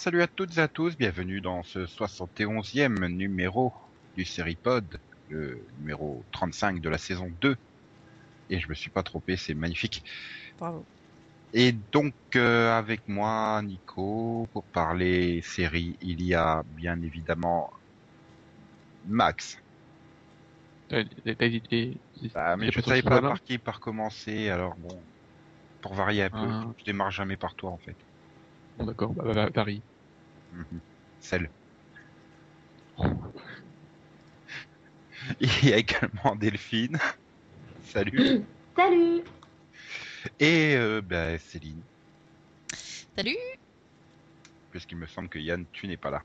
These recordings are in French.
salut à toutes et à tous, bienvenue dans ce 71e numéro du Seripod, le numéro 35 de la saison 2. Et je me suis pas trompé, c'est magnifique. Bravo. Et donc euh, avec moi, Nico, pour parler série, il y a bien évidemment Max. T'as t'as hésité. Ah, mais je ton savais pas par qui par commencer, alors bon, pour varier un peu, Ah. je démarre jamais par toi en fait. Bon, d'accord, bah, bah, Paris. Celle. Il y a également Delphine. Salut. Salut Et euh, bah, Céline, Salut puisqu'il me semble que Yann, tu n'es pas là.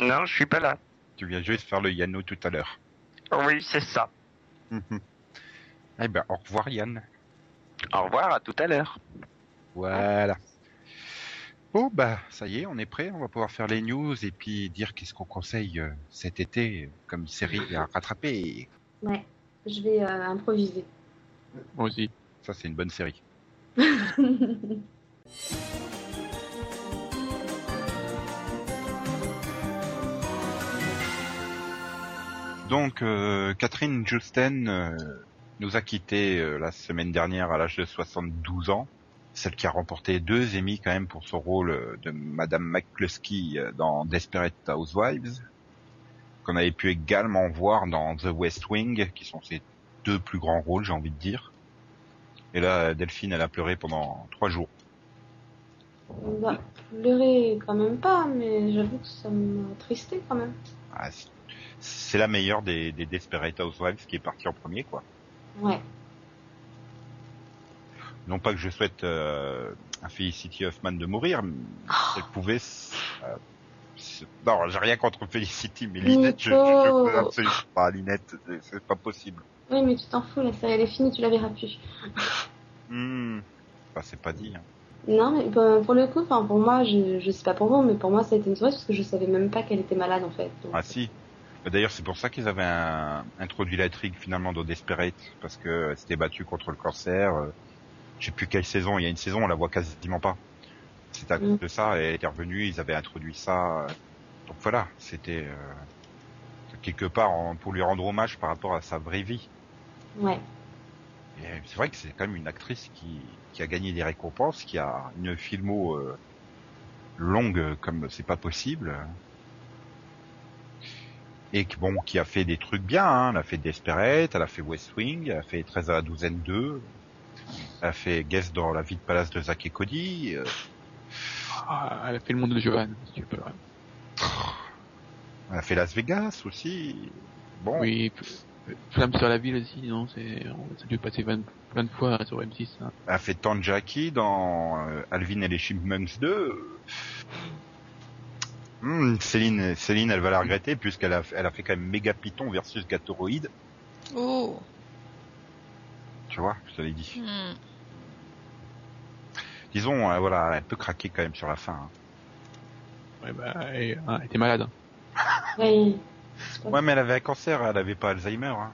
Non, je suis pas là. Tu viens juste faire le Yanno tout à l'heure. Oui, c'est ça. Eh ben, au revoir Yann. Au revoir, à tout à l'heure. Voilà. Bon, bah, ça y est, on est prêt. On va pouvoir faire les news et puis dire qu'est-ce qu'on conseille euh, cet été euh, comme série à rattraper. Ouais, je vais euh, improviser. Moi aussi. Ça, c'est une bonne série. Donc, euh, Catherine Justen euh, nous a quittés euh, la semaine dernière à l'âge de 72 ans. Celle qui a remporté deux Emmy quand même pour son rôle de Madame McCluskey euh, dans Desperate Housewives, qu'on avait pu également voir dans The West Wing, qui sont ses deux plus grands rôles, j'ai envie de dire. Et là, Delphine, elle a pleuré pendant trois jours. bah, pleurer quand même pas, mais j'avoue que ça m'a tristé quand même. Ah, c'est- c'est la meilleure des, des Desperate Housewives qui est partie en premier, quoi. Ouais. Non pas que je souhaite euh, à Felicity Huffman de mourir, mais si elle pouvait... euh, non, j'ai rien contre Felicity, mais Linette, je, peux absolument pas. Linette, c'est- pas possible. Oui, mais tu t'en fous, la série elle est finie, tu la verras plus. Hmm. Bah, c'est pas dit. Hein. Non, mais bah, pour le coup, enfin pour moi, je, je sais pas pour vous, mais pour moi ça a été une surprise parce que je savais même pas qu'elle était malade en fait. Donc, Ah si. Bah, D'ailleurs, c'est pour ça qu'ils avaient un- introduit la trigue finalement dans Desperate, parce que elle s'était battue contre le cancer. euh, je sais plus quelle saison. Il y a une saison, on la voit quasiment pas. C'est à cause Mm. de ça. Elle était revenue, ils avaient introduit ça. euh, donc voilà, c'était euh, quelque part en- pour lui rendre hommage par rapport à sa vraie vie. Ouais. Et c'est vrai que c'est quand même une actrice qui, qui a gagné des récompenses, qui a une filmo euh, longue comme c'est pas possible. Et qui, bon, qui a fait des trucs bien, hein. elle a fait Desperate, elle a fait West Wing, elle a fait 13 à la douzaine 2, elle a fait Guest dans la vie de palace de Zack et Cody, euh, Ah, elle a fait le monde de Johan, si tu peux. elle a fait Las Vegas aussi. Bon, Oui, Flamme sur la ville aussi, non, c'est, on- ça a dû passer 20, 20 fois sur M6, hein. elle a fait Tanjaki dans euh, Alvin et les Chipmunks 2. Hmm, Céline, Céline, elle va la regretter puisqu'elle a, elle a fait quand même Méga Python versus Gatoroid. Oh Tu vois, je te l'ai dit. Hmm. Disons, euh, voilà, elle peut craquer quand même sur la fin. hein. Ouais, bah, elle, hein, elle était malade. Oui. Ouais, mais elle avait un cancer, elle avait pas Alzheimer. Hein.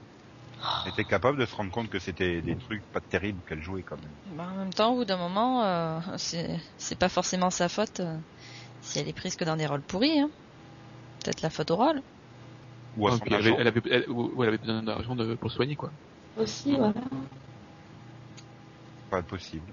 Elle était capable de se rendre compte que c'était des trucs pas terribles qu'elle jouait quand même. Bah, en même temps, au bout d'un moment, euh, c'est pas forcément sa faute euh, si elle est prise que dans des rôles pourris. Hein. Peut-être la faute au rôle. Ou à Ouais, son elle, avait, elle, avait, elle, ou elle avait besoin d'argent de, pour soigner, quoi. Aussi, voilà. Pas possible.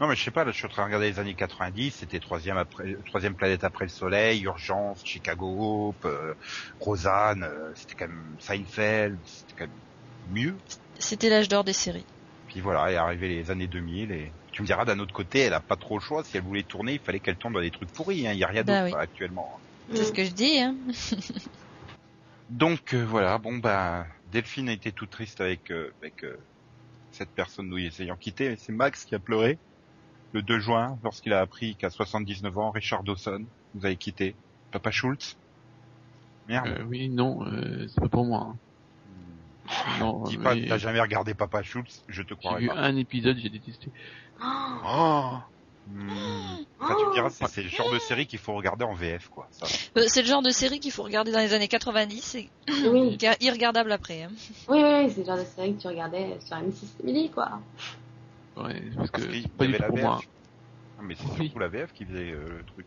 Non, mais je sais pas, là, je suis en train de regarder les années 90, c'était troisième après, troisième planète après le soleil, Urgence, Chicago Hope, euh, Rosanne, euh, c'était quand même Seinfeld, c'était quand même mieux. C'était l'âge d'or des séries. Puis voilà, est arrivé les années 2000 et tu me diras d'un autre côté, elle a pas trop le choix. Si elle voulait tourner, il fallait qu'elle tourne dans des trucs pourris. Hein. Il y a rien Bah d'autre oui. actuellement. C'est ce que je dis. Hein. Donc euh, voilà, bon bah Delphine a été toute triste avec avec cette personne nous ayant quitté. C'est Max qui a pleuré le 2 juin lorsqu'il a appris qu'à 79 ans, Richard Dawson nous avait quitté. Papa Schultz. Merde. Euh, oui, non, euh, c'est pas pour moi. hein. Non, Dis pas mais t'as jamais regardé Papa Schultz, je te j'ai croirais vu pas. un épisode, j'ai détesté. Oh, Oh. Enfin, tu me diras, c'est c'est le genre de série qu'il faut regarder en VF, quoi. Ça. Euh, C'est le genre de série qu'il faut regarder dans les années 90 et oui, qui est irregardable après. hein. oui, oui, c'est le genre de série que tu regardais sur M6 Emily, quoi. Ouais, parce que qu'il y pas du avait tout la pour VF. moi. Ah, mais c'est Oui. surtout la VF qui faisait euh, le truc.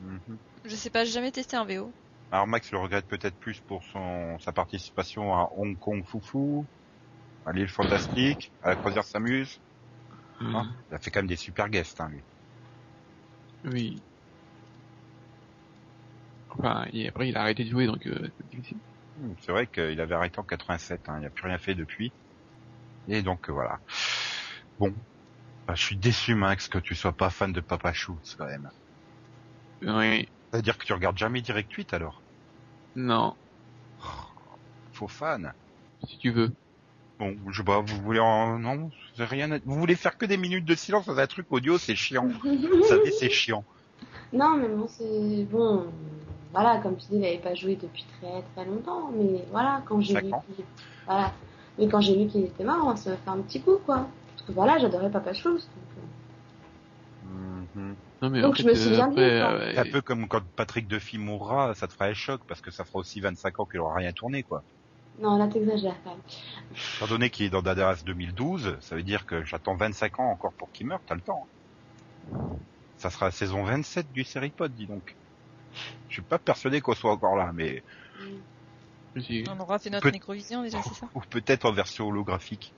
Mhm. Je sais pas, j'ai jamais testé un VO. Alors Max le regrette peut-être plus pour son sa participation à Hong Kong Foufou, à l'île fantastique, à la croisière s'amuse. Mm. Hein il a fait quand même des super guests, hein, lui. Oui. Enfin, et après, il a arrêté de jouer, donc euh, c'est difficile. Hmm, C'est vrai qu'il avait arrêté en 87, hein, il a plus rien fait depuis. Et donc euh, voilà. Bon, Bah, je suis déçu Max que tu sois pas fan de Papa Schultz quand même. Oui. C'est-à-dire que tu regardes jamais Direct 8 alors? Non. Faux fan. Si tu veux. Bon, je sais pas, vous voulez en... Non, c'est rien à... Vous voulez faire que des minutes de silence dans un truc audio, c'est chiant. Vous savez, c'est chiant. Non, mais bon, c'est bon. Voilà, comme tu dis, il avait pas joué depuis très très longtemps, mais voilà, quand j'ai vu qu'il, voilà, mais quand j'ai vu qu'il était mort, ça m'a fait un petit coup, quoi. Parce que voilà, j'adorais Papa Schultz. Donc, euh, Mhm. Non, mais Donc, en je me souviens après, bien, quoi. euh, C'est un peu comme quand Patrick Duffy mourra, ça te fera un choc parce que ça fera aussi 25 ans qu'il aura rien tourné, quoi. Non, là t'exagères quand même. Étant donné qu'il est dans Daderas 2012, ça veut dire que j'attends 25 ans encore pour qu'il meure, t'as le temps. Ça sera la saison 27 du Seripod, dis donc. Je suis pas persuadé qu'on soit encore là, mais suis- On aura fait notre Peut- nécrovision déjà, c'est ça ou peut-être en version holographique.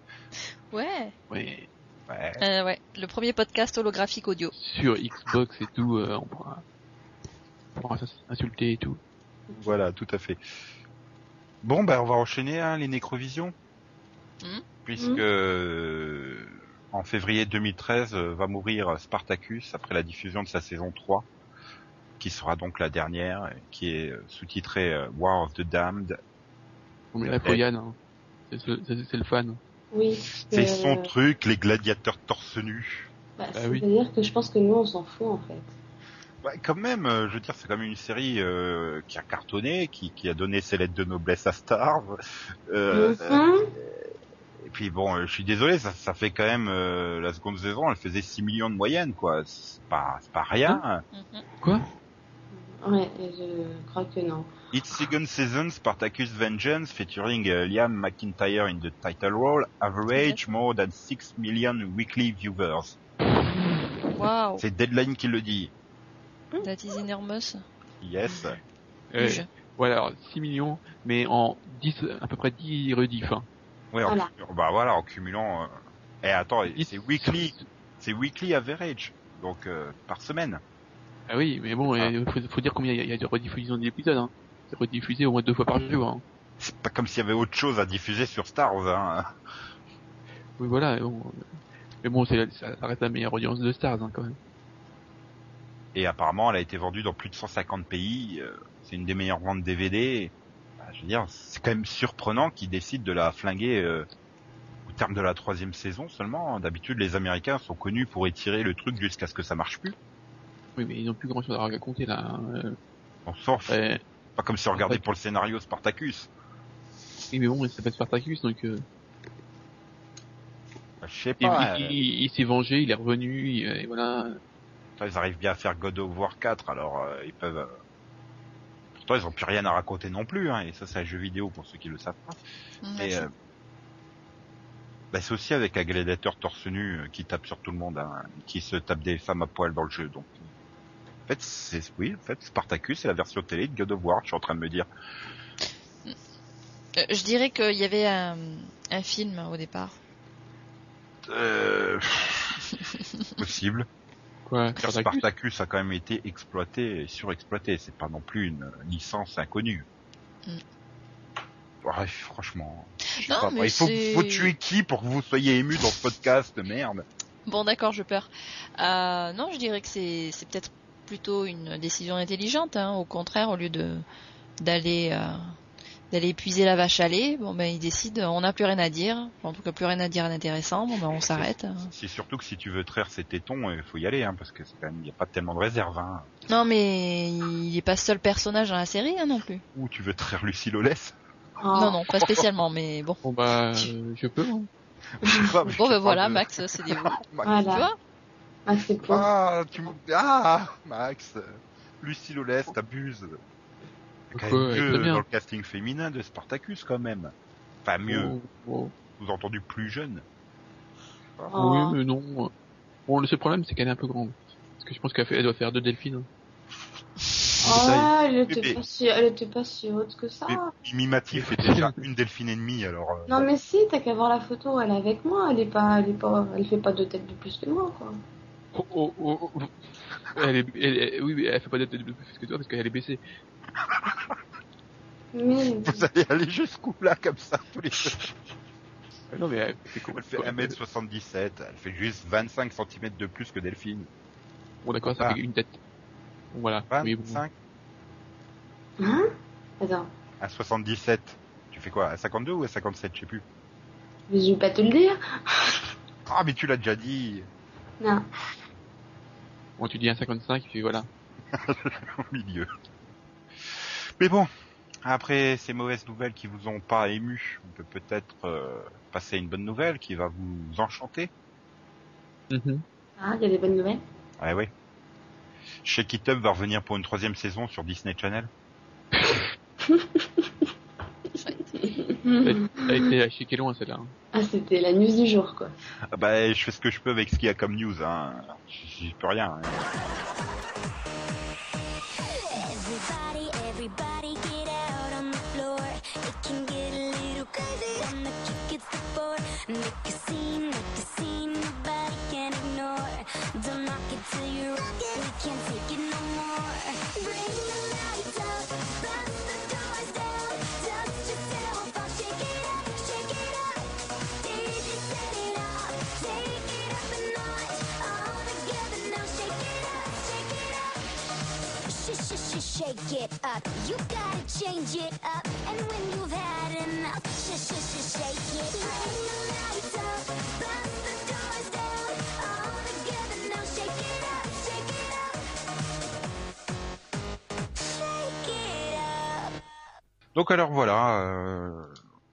Ouais. oui. Ouais. Euh, ouais, le premier podcast holographique audio. Sur Xbox et tout, euh, on pourra, on pourra s'ins- insulter et tout. Voilà, tout à fait. Bon, ben on va enchaîner hein, les nécrovisions, Mhm. puisque euh, en février 2013 euh, va mourir Spartacus après la diffusion de sa saison 3, qui sera donc la dernière, qui est euh, sous-titrée euh, War of the Damned. On met la hein. c'est le fan. Oui. C'est euh, son truc, les gladiateurs torse nus. bah, Ah oui. C'est-à-dire que je pense que nous on s'en fout en fait. Ouais, quand même, euh, je veux dire, c'est quand même une série euh, qui a cartonné, qui, qui a donné ses lettres de noblesse à Star. Euh, Mhm. Et puis bon, euh, je suis désolé, ça, ça fait quand même euh, la seconde saison, elle faisait 6 millions de moyenne, quoi. C'est pas, c'est pas rien. Mhm. Quoi? Ouais, et je crois que non. Its second season, Spartacus Vengeance, featuring uh, Liam McIntyre in the title role, average more than 6 million weekly viewers. Waouh, C'est Deadline qui le dit. That is enormous. Yes. Euh, Voilà, alors, 6 millions, mais en 10, à peu près 10 rediff. Hein. Ouais, en, Voilà. bah voilà, en cumulant. euh, Et attends, et 10 c'est weekly, c'est weekly average, donc euh, par semaine. Ah oui, mais bon, Ah. il faut, faut dire combien il y a, il y a de rediffusion d'épisodes. Hein. C'est rediffusé au moins deux fois par jour. Hein. C'est pas comme s'il y avait autre chose à diffuser sur Star Wars. Hein. Oui, voilà. Bon, mais bon, c'est, ça reste la meilleure audience de Stars hein, quand même. Et apparemment, elle a été vendue dans plus de 150 pays. euh, C'est une des meilleures ventes DVD. Bah, je veux dire, c'est quand même surprenant qu'ils décident de la flinguer euh, au terme de la troisième saison seulement. D'habitude, les Américains sont connus pour étirer le truc jusqu'à ce que ça marche plus. Oui, mais ils n'ont plus grand chose à raconter là. hein. Euh, On s'en fout. ouais. Pas comme si on regardait pour le scénario Spartacus. Oui, mais bon, il s'appelle Spartacus, donc euh, Bah, je sais il, pas. il- il- il s'est vengé, il est revenu, et voilà. Pourtant, ils arrivent bien à faire God of War 4, alors euh, ils peuvent. euh, Pourtant, ils ont plus rien à raconter non plus, hein, et ça, c'est un jeu vidéo pour ceux qui le savent pas. Et, euh, bah, c'est aussi avec un gladiateur torse nu qui tape sur tout le monde, hein, qui se tape des femmes à poil dans le jeu. Donc, en fait, c'est oui, en fait, Spartacus, c'est la version télé de God of War. Je suis en train de me dire. Je dirais qu'il y avait un, un film au départ. Euh... possible. Quoi, Spartacus Spartacus a quand même été exploité et surexploité. C'est pas non plus une licence inconnue. Mm. Ouais, franchement. je sais Non, pas, mais il faut, tuer qui pour que vous soyez ému dans ce podcast, merde. Bon, d'accord, je peur. Euh, non, je dirais que c'est c'est peut-être plutôt une décision intelligente. Hein. Au contraire, au lieu de d'aller euh, d'aller épuiser la vache à lait. Bon, ben, il décide, on n'a plus rien à dire. En tout cas, plus rien à dire d'intéressant. Bon, ben, on s'arrête. C'est surtout que si tu veux traire ses tétons, il faut y aller, hein, parce que c'est quand même, il n'y a pas tellement de réserve. Hein. Non, mais il est pas seul personnage dans la série, hein, non plus. Ou tu veux traire Lucie Lolès Oh. Non, non, pas spécialement, mais bon. Bon bah, euh, je peux. Hein. Bon, ben voilà, Max, c'est des Max. Tu Voilà. vois? Ah, c'est pour. Ah, tu ah, Max, Lucie Lolès, t'abuses. C'est quand même Elle est mieux très bien. dans le casting féminin de Spartacus quand même. Enfin mieux, Oh, oh. sous-entendu plus jeune. Oh. Oui, mais non. Bon, le seul problème, c'est qu'elle est un peu grande. Parce que je pense qu'elle doit faire deux delphines. Oh, elle était, pas si, elle était pas si haute que ça. Mimatif est déjà une delphine et demie, alors. euh, Non mais si, t'as qu'à voir la photo, elle est avec moi, elle est pas, elle est pas, elle fait pas deux têtes de plus que moi quoi. Oh, oh, oh, oh. Elle est, elle est- oui, mais elle fait pas de plus que toi parce qu'elle est baissée. Mais Vous allez aller jusqu'où là, comme ça, tous les deux? Euh, Non, mais elle fait Elle fait 1m77, elle fait juste 25 cm de plus que Delphine. Bon, d'accord, ça Ah. fait une tête. Voilà. Oui, bon. 25 hein? Attends, à 77. Tu fais quoi? À 52 ou à 57, je sais plus. mais je vais pas te le dire. Ah, mais tu l'as déjà dit Non. Bon, tu dis un 55, puis voilà. au milieu. Mais bon, après ces mauvaises nouvelles qui vous ont pas ému, on peut peut-être euh, passer à une bonne nouvelle qui va vous enchanter. Mhm. Ah, il y a des bonnes nouvelles? Ouais, ouais. Shake It Up va revenir pour une troisième saison sur Disney Channel. Elle a été acheté loin, celle-là. Ah, c'était la news du jour quoi. Ah bah, je fais ce que je peux avec ce qu'il y a comme news, hein. J'y peux rien. hein. Donc alors voilà, euh,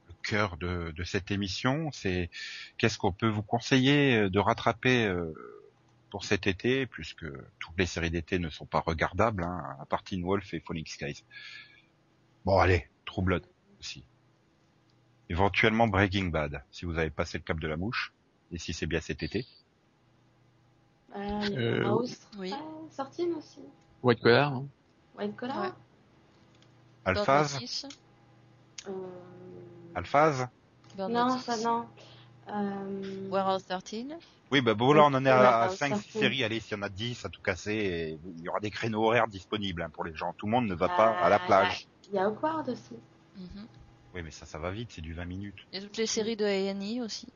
le cœur de, cette émission, c'est qu'est-ce qu'on peut vous conseiller de rattraper euh, pour cet été, puisque toutes les séries d'été ne sont pas regardables, hein, à part Teen Wolf et Falling Skies. Bon allez, True Blood aussi. Éventuellement Breaking Bad, si vous avez passé le cap de la mouche, et si c'est bien cet été. Euh, Euh, House, oui. sortine aussi. White Collar, hein. White Collar. Ouais. Alphaz. Euh... Alphaz Non, ça non. Euh... Warehouse 13. Oui, bah bon, là, on en est à Ouais, 5 ça 6 fait. séries. Allez, s'il y en a 10 à tout casser, et il y aura des créneaux horaires disponibles hein, pour les gens. Tout le monde ne va pas à la plage. Il y a Awkward aussi. Mhm. Oui, mais ça, ça va vite, c'est du 20 minutes. Et toutes les séries de A&E aussi.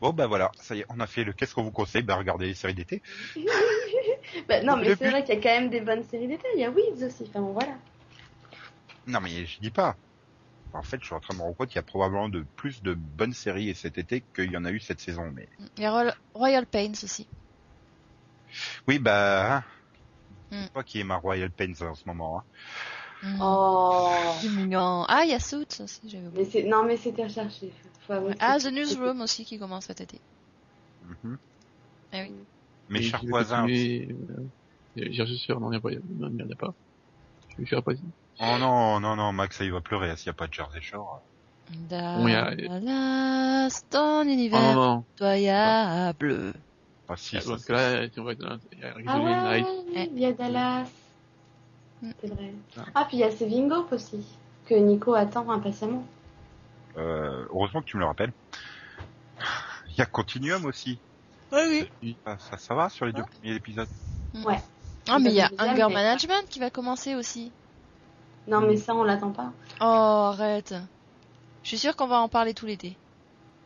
Bon, bah voilà, ça y est, on a fait le qu'est-ce qu'on vous conseille? Bah regardez les séries d'été. bah, non, mais c'est vrai qu'il y a quand même des bonnes séries d'été. Il y a Weeds aussi. Enfin bon, voilà. Non, mais je dis pas. En fait, je suis en train de me rendre compte qu'il y a probablement de plus de bonnes séries cet été qu'il y en a eu cette saison. Mais Il y a Royal, Royal Pains aussi. oui, bah, hein. Toi qui est ma Royal Pains en ce moment. Hein. Mhm. Oh. C'est mignon. Ah, il y a Suits aussi, j'avais oublié. Mais c'est non, mais c'était recherché. Faut Ah, The Newsroom aussi qui commence cet été. Mhm. Ah oui. Mes Et chers voisins. euh, J'ai reçu sûr, non, il n'y en a pas. Je suis pas Oh non, non, non, Max, il va pleurer hein, s'il n'y a pas de Jersey Shore. Y a- Dallas, ton Oh non, univers pitoyable. Ah si, ça, Parce que là, si on va dans- il y a Ah ouais, Night. il y a Dallas. Mm. C'est vrai. Ah. Ah, puis il y a Saving Hope aussi. Que Nico attend impatiemment. Euh, heureusement que tu me le rappelles. Il y a Continuum aussi. Oui, oui. Ça, ça, ça va sur les deux premiers épisodes? Ouais. Ah, mais il y a mais- Management qui va commencer aussi. Non, Mm. mais ça, on l'attend pas. Oh, arrête. Je suis sûre qu'on va en parler tout l'été.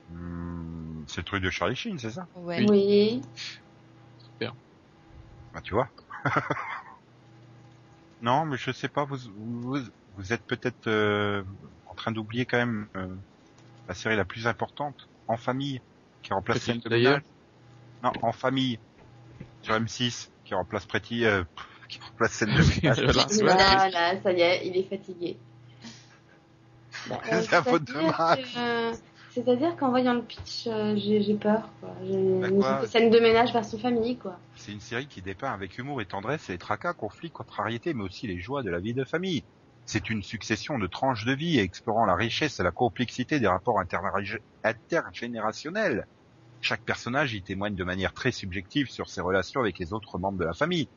Hmm, c'est le truc de Charlie Sheen, c'est ça? Ouais. Oui. Ah, tu vois. non, mais je sais pas, vous, vous, vous êtes peut-être euh, en train d'oublier quand même euh, la série la plus importante, En Famille, qui remplace d'ailleurs. Non, En Famille, sur M6, qui remplace Pretty, euh, qui remplace Scène de. Voilà. Là, là, ça y est, il est fatigué. Bah, euh, C'est à faute de Max. que- euh, C'est-à-dire qu'en voyant le pitch, euh, j'ai peur. Quoi. Bah une scène de ménage version famille, quoi. C'est une série qui dépeint avec humour et tendresse les tracas, conflits, contrariétés, mais aussi les joies de la vie de famille. C'est une succession de tranches de vie explorant la richesse et la complexité des rapports intergé- intergénérationnels. Chaque personnage y témoigne de manière très subjective sur ses relations avec les autres membres de la famille.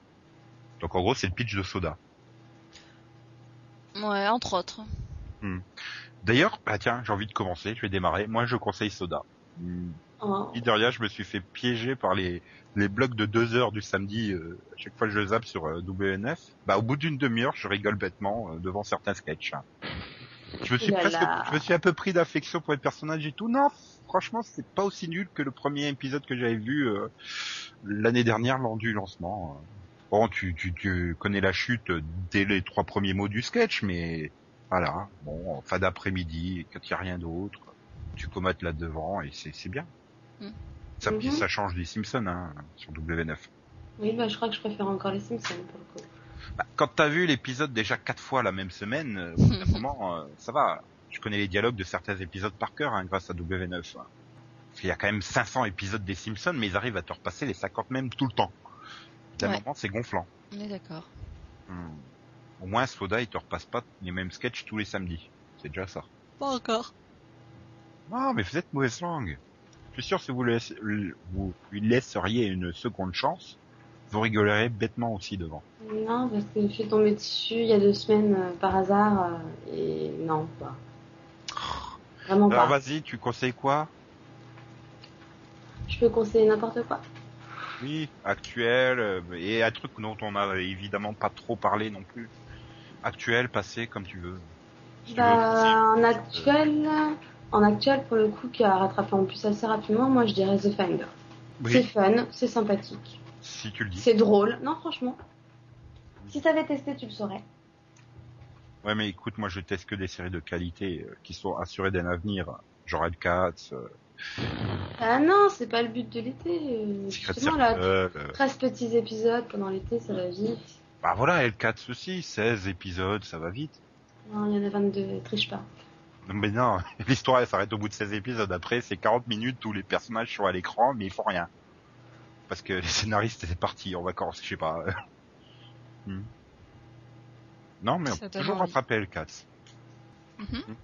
Donc en gros, c'est le pitch de Soda. Ouais, entre autres. D'ailleurs, bah tiens, j'ai envie de commencer, je vais démarrer. Moi, je conseille Soda. Hmm, Oh. Ni de rien, je me suis fait piéger par les, les blocs de deux heures du samedi. euh, à chaque fois que je zappe sur euh, W9, bah au bout d'une demi-heure, je rigole bêtement euh, devant certains sketchs. Je me suis là presque, je me suis un peu pris d'affection pour les personnages et tout. Non, franchement, c'est pas aussi nul que le premier épisode que j'avais vu euh, l'année dernière lors du lancement. Bon, tu, tu, tu connais la chute dès les trois premiers mots du sketch, mais voilà. Bon, en fin d'après-midi, quand il y a rien d'autre, tu commates là devant et c'est c'est bien. Mm. Ça, Mhm. ça change des Simpsons hein, sur W9. Oui, bah, je crois que je préfère encore les Simpsons pour le coup. Bah, quand t'as vu l'épisode déjà quatre fois la même semaine, euh, au bout d'un moment, euh, ça va. Je connais les dialogues de certains épisodes par cœur hein, grâce à W9. hein. Parce qu'il y a quand même 500 épisodes des Simpsons, mais ils arrivent à te repasser les 50 mêmes tout le temps. D'un Ouais. moment, c'est gonflant. On est d'accord. Hmm. Au moins, Soda, il te repasse pas les mêmes sketchs tous les samedis. C'est déjà ça. Pas encore. Non, mais vous êtes mauvaise langue. Je suis sûr que si vous, laisse- vous lui laisseriez une seconde chance, vous rigolerez bêtement aussi devant. Non, parce que je suis tombée dessus il y a deux semaines euh, par hasard euh, et non, quoi. Vraiment Alors pas. vas-y, tu conseilles quoi? Je peux conseiller n'importe quoi. Oui, actuel, euh, et un truc dont on a évidemment pas trop parlé non plus. Actuel, passé, comme tu veux. Si tu veux, Bah, en actuel, en actuel, pour le coup, qui a rattrapé en plus assez rapidement, moi je dirais The Finder. C'est fun, c'est sympathique, si tu le dis. c'est drôle. Non, franchement. Si t'avais testé, tu le saurais. Ouais, mais écoute, moi je teste que des séries de qualité euh, qui sont assurées d'un avenir. Genre Cats, euh, Ah non, c'est pas le but de l'été. euh, Justement, Circle, là, euh, 13 petits épisodes pendant l'été, ça va vite. bah voilà, L4 aussi, 16 épisodes, ça va vite. Non, il y en a 22, triche pas. Non, Mais non, l'histoire elle s'arrête au bout de 16 épisodes. Après, c'est 40 minutes où les personnages sont à l'écran, mais ils font rien. Parce que les scénaristes étaient partis en vacances, je sais pas. Hmm. Non, mais on peut toujours rattraper L4. Mhm.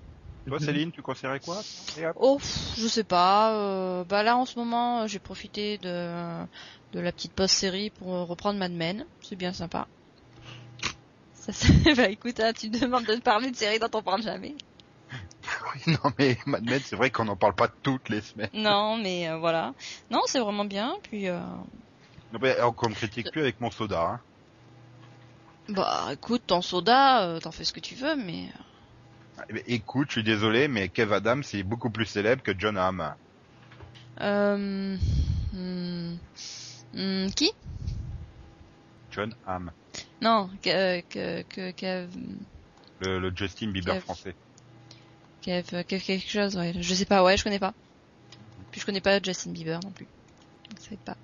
Toi, Céline, tu conseillerais quoi. Oh, je sais pas. euh, bah là, en ce moment, euh, j'ai profité de, de la petite post-série pour euh, reprendre Mad Men. C'est bien sympa. Ça, bah écoute, hein, tu me demandes de te parler de série dont on parle jamais. Oui, non, mais Mad Men, c'est vrai qu'on n'en parle pas toutes les semaines. Non, mais euh, voilà. Non, c'est vraiment bien. Puis, euh, Non, mais on me critique plus avec mon soda. Hein. bah écoute, ton soda, euh, t'en fais ce que tu veux, mais... Eh ben, Écoute, je suis désolé, mais Kev Adams est beaucoup plus célèbre que John Hamm. Euh... hmm, hmm, qui? John Hamm, Non, que, que, que, Kev, le, le Justin Bieber Kev. français. Kev, Kev quelque chose, ouais. Je sais pas, ouais, je connais pas. Puis je connais pas Justin Bieber non plus. Pas.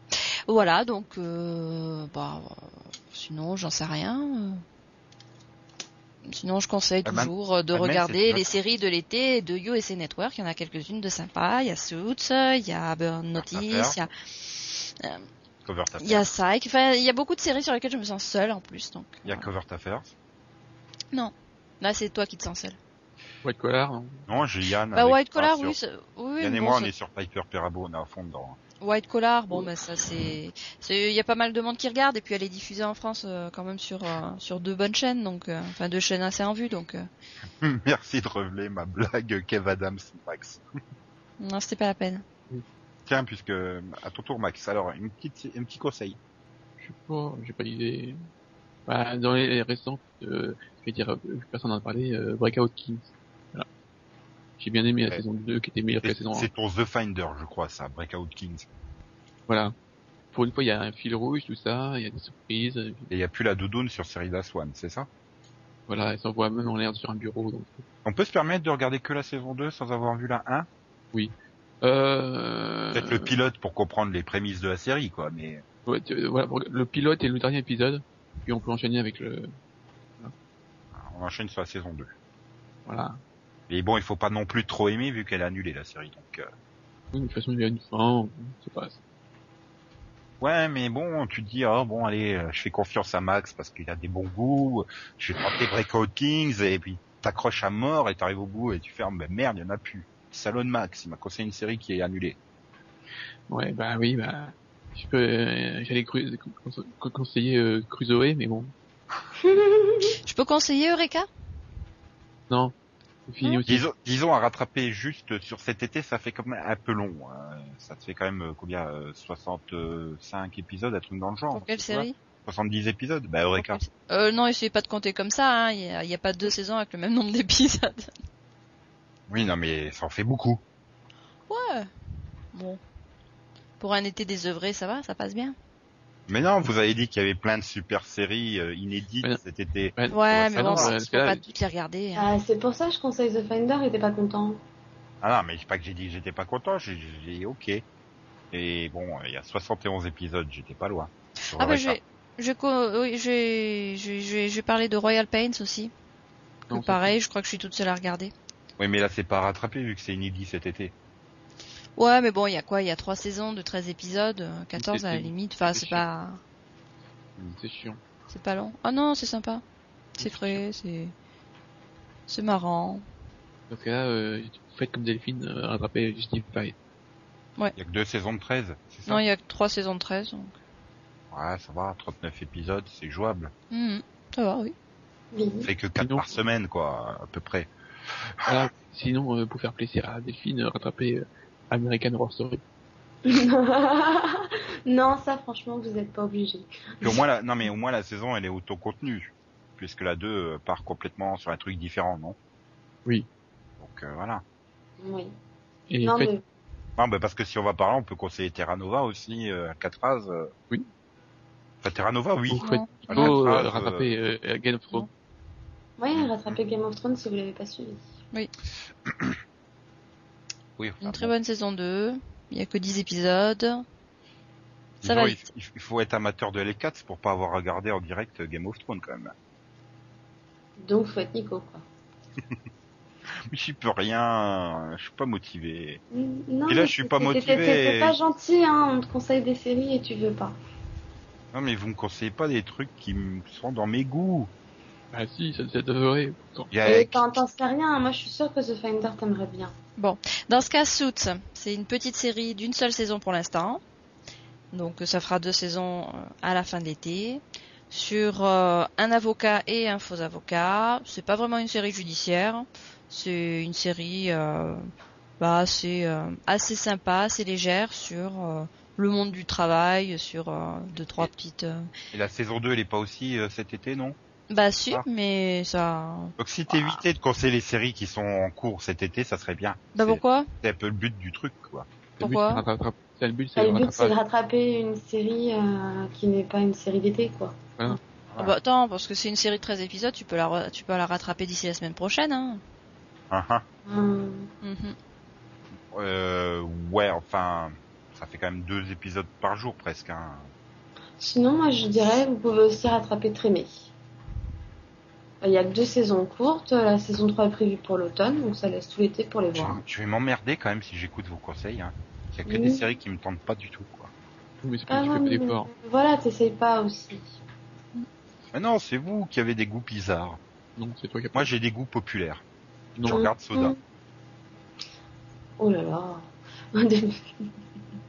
Voilà, donc, euh, bah, euh, sinon, j'en sais rien. Euh. Sinon, je conseille Ah, Mad- toujours euh, de Men, regarder c'est- les séries de l'été de USA Network. Il y en a quelques-unes de sympas. Il y a Suits, il y a Burn Notice, il y a, Covert il y a Affairs. Psych. Enfin, il y a beaucoup de séries sur lesquelles je me sens seule en plus. Donc, Il y a voilà. Covert Affairs. Là, c'est toi qui te sens seule. White Collar, non Non, j'ai Yann. Bah, avec- White Collar, oui. Yann et moi, on est sur Piper Perabo, on est à fond dedans. White Collar, bon, bah, ça c'est, il y a pas mal de monde qui regarde et puis elle est diffusée en France euh, quand même sur euh, sur deux bonnes chaînes, donc, euh, enfin deux chaînes assez en vue, donc euh, Merci de révéler ma blague Kev Adams, Max. non, c'était pas la peine. Tiens, puisque à ton tour, Max. Alors, une petite, un petit conseil. Je sais pas, j'ai pas d'idée. Bah, dans les récents, euh, je vais dire, personne n'en a parlé, euh, Breakout Kings. J'ai bien aimé la saison 2 qui était meilleure que la saison 1. c'est ton The Finder, je crois, ça, Breakout Kings. Voilà. Pour une fois, il y a un fil rouge, tout ça, il y a des surprises. Et il n'y a plus la doudoune sur Serida Swan, c'est ça? Voilà, elle s'envoie même en l'air sur un bureau. Donc, On peut se permettre de regarder que la saison 2 sans avoir vu la 1 euh... Peut-être le pilote pour comprendre les prémices de la série, quoi, mais... ouais, euh, voilà, le pilote et le dernier épisode, puis on peut enchaîner avec le, On enchaîne sur la saison 2. voilà. Et bon, il faut pas non plus trop aimer vu qu'elle a annulé la série, donc... euh, Oui, de toute façon, il y a une fin, c'est pas. Ouais, mais bon, tu te dis, oh bon, allez, euh, je fais confiance à Max parce qu'il a des bons goûts, je vais tenter Breakout Kings, et puis t'accroches à mort et t'arrives au bout et tu fais, oh, ben merde, il y en a plus. Salon Max, il m'a conseillé une série qui est annulée. Ouais, bah oui, bah, je peux, euh, j'allais cru- conseiller euh, Crusoe, mais bon, Je peux conseiller Eureka? Non. Fini aussi. Disons, disons à rattraper juste sur cet été, ça fait quand même un peu long. hein. Ça te fait quand même euh, combien euh, 65 épisodes, un truc dans le genre. Pour quelle c'est ça série? 70 épisodes? Bah Eureka. Euh, non, essayez pas de compter comme ça, hein. il y, a, il y a pas deux saisons avec le même nombre d'épisodes. Oui, non mais ça en fait beaucoup. Ouais. Bon. Pour un été désœuvré, ça va, ça passe bien. Mais non, vous avez dit qu'il y avait plein de super séries euh, inédites Ouais. cet été. Ouais, Ouais, mais ah bon, non, c'est- parce faut pas toutes les regarder. hein. Ah, c'est pour ça que je conseille The Finder et t'es pas content. Ah non, mais c'est pas que j'ai dit que j'étais pas content, j'ai j'ai dit ok. Et bon, il y a 71 épisodes, j'étais pas loin. Ah bah Eureka. je vais, je, co- oui, je vais, je, vais- je vais, je vais parler de Royal Pains aussi. non, pareil, je crois que je suis toute seule à regarder. Oui, mais là c'est pas rattrapé vu que c'est inédit cet été. Ouais, mais bon, il y a quoi? Il y a trois saisons de 13 épisodes, euh, 14 à la limite. Enfin, c'est pas, C'est chiant. c'est pas long. Ah non, c'est sympa. C'est frais, c'est, c'est marrant. Que là, euh, vous faites comme Delphine, euh, rattraper Steve Pye. Il y a que deux saisons de 13, c'est ça? Non, il y a que trois saisons de 13, donc. Ouais, ça va, 39 épisodes, c'est jouable. Mhm. Ça va, oui. Oui. C'est que 4 Sinon- par semaine, quoi, à peu près. Voilà. Sinon, euh, pour faire plaisir à Delphine, euh, rattraper euh, American Horror Story. non, ça franchement, vous êtes pas obligé. Au moins la, non mais au moins la saison elle est autocontenue, puisque la 2 euh, part complètement sur un truc différent, non? Oui. Donc euh, voilà. Oui. Et non, mais Non, bah parce que si on va par là, on peut conseiller Terra Nova aussi, euh, Alcatraz. euh. Oui. Enfin Terra Nova, oui. vous plutôt euh, rattraper euh, Game of Thrones. ouais, rattraper Game of Thrones si vous l'avez pas suivi. Oui. enfin, Une très bon. bonne saison 2. Il y a que 10 épisodes. Ça va il, il faut être amateur de L4 pour pas avoir regardé en direct Game of Thrones quand même. Donc, faut être Nico, quoi. Mais j'y peux rien, je suis pas motivé. Non, Et là, je suis pas motivé. pas gentil, hein. On te conseille des séries et tu veux pas. Non mais vous me conseillez pas des trucs qui me sont dans mes goûts. Ah si, ça, ça devrait. Et t'en t'en sais rien. Moi, je suis sûre que The Finder t'aimerait bien. Dans ce cas, Suits, c'est une petite série d'une seule saison pour l'instant. Donc ça fera deux saisons euh, à la fin de l'été. Sur euh, un avocat et un faux avocat. C'est pas vraiment une série judiciaire. C'est une série euh, bah, assez, euh, assez sympa, assez légère sur euh, le monde du travail, sur euh, deux, trois petites... euh, Et la saison 2 elle est pas aussi euh, cet été, non? Bah si, Ah. mais ça... Donc si t'évitais de conseiller les séries qui sont en cours cet été, ça serait bien. Bah pourquoi C'est un peu le but du truc, quoi. Le but, Pourquoi c'est de rattraper- c'est le but, c'est Et le le but, c'est de rattraper une série euh, qui n'est pas une série d'été, quoi. Ah bah attends, parce que c'est une série de 13 épisodes, tu peux la, tu peux la rattraper d'ici la semaine prochaine. Hein. Ah, ah. Hum, Mhm. Euh, ouais, enfin, ça fait quand même deux épisodes par jour presque. Hein. Sinon, moi, je dirais, vous pouvez aussi rattraper Trémé. Il y a deux saisons courtes. La saison 3 est prévue pour l'automne, donc ça laisse tout l'été pour les Je, voir. je vais m'emmerder quand même si j'écoute vos conseils. Hein. Il y a que Oui. des séries qui me tentent pas du tout, quoi. Mais c'est Ah pas, fais. Voilà, t'essayes pas aussi. Mais non, c'est vous qui avez des goûts bizarres. Non, c'est toi qui Moi, j'ai des goûts populaires. Je Non, regarde Soda. Hum. Oh là là.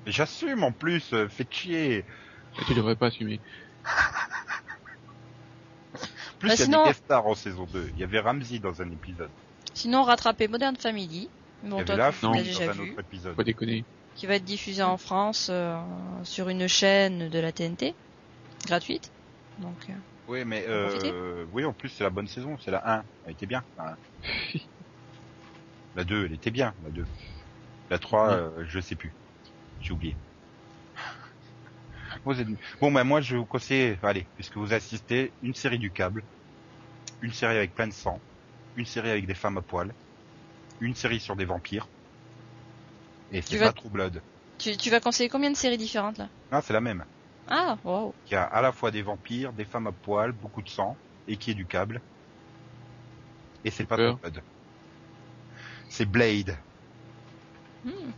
J'assume en plus, euh, faites chier. tu devrais pas assumer. En plus, Bah, il y a sinon- des guest stars en saison 2. Il y avait Ramsey dans un épisode. Sinon, rattraper Modern Family. il y Bon, avait toi, la tu non. l'as dans déjà un vu. autre épisode. Pas déconner. Qui va être diffusé en France euh, sur une chaîne de la TNT. Gratuite. Donc, euh, Oui, mais euh, oui, en plus, c'est la bonne saison. C'est la 1. Elle était bien. la 1. La 2, elle était bien, la 2. La 3, Oui. euh, je sais plus. J'ai oublié. Bon, bah, moi, je vous conseille, allez, puisque vous assistez, une série du câble. une série avec plein de sang, une série avec des femmes à poil, une série sur des vampires. Et c'est vas- pas True Blood. Tu, tu vas conseiller combien de séries différentes là? Ah, c'est la même. Ah, wow. Qui a à la fois des vampires, des femmes à poil, beaucoup de sang, et qui est du câble. Et c'est pas. True Blood. C'est Blade. Hmm.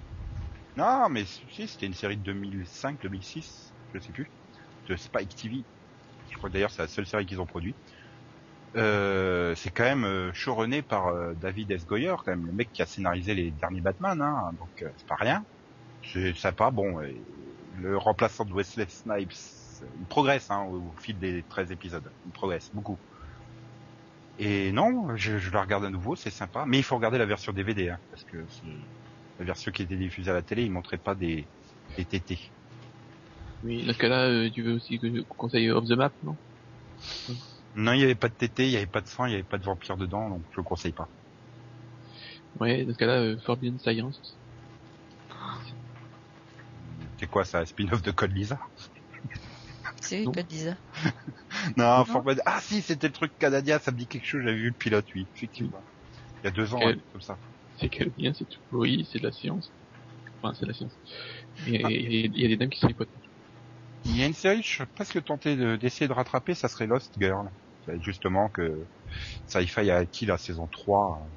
Non, mais si, c'était une série de 2005, 2006, je sais plus, de Spike TV. Je crois d'ailleurs c'est la seule série qu'ils ont produite. Euh, c'est quand même euh, showrunné par euh, David S. Goyer, quand même le mec qui a scénarisé les derniers Batman, hein, donc euh, c'est pas rien. C'est sympa, bon. le remplaçant de Wesley Snipes, il progresse hein, au, fil des 13 épisodes, il progresse beaucoup. Et non, je, la regarde à nouveau, c'est sympa, mais il faut regarder la version DVD, hein, parce que la version qui était diffusée à la télé, il montrait pas des, des tétés. Oui, dans ce cas-là, euh, tu veux aussi que je conseille Off the Map, non? Non, il y avait pas de tétés, il y avait pas de sang, il y avait pas de vampire dedans, donc je le conseille pas. Ouais, dans ce cas-là, euh, Forbidden Science. C'est quoi ça, un spin-off de Code Lisa? C'est Non. Code Lisa. Non, Forbidden- ah si, c'était le truc canadien, ça me dit quelque chose, j'avais vu le pilote, oui, effectivement. Il y a deux ans, Quel- comme ça. C'est quel lien, c'est tout. Oui, c'est de la science. Enfin, c'est de la science. Il y, Ah. a- il y a- il y a des dames qui sont hypothèques. Il y a une série, je serais presque tenté de- d'essayer de rattraper, ça serait Lost Girl. C'est Justement que Sci-Fi a acquis la saison 3, euh,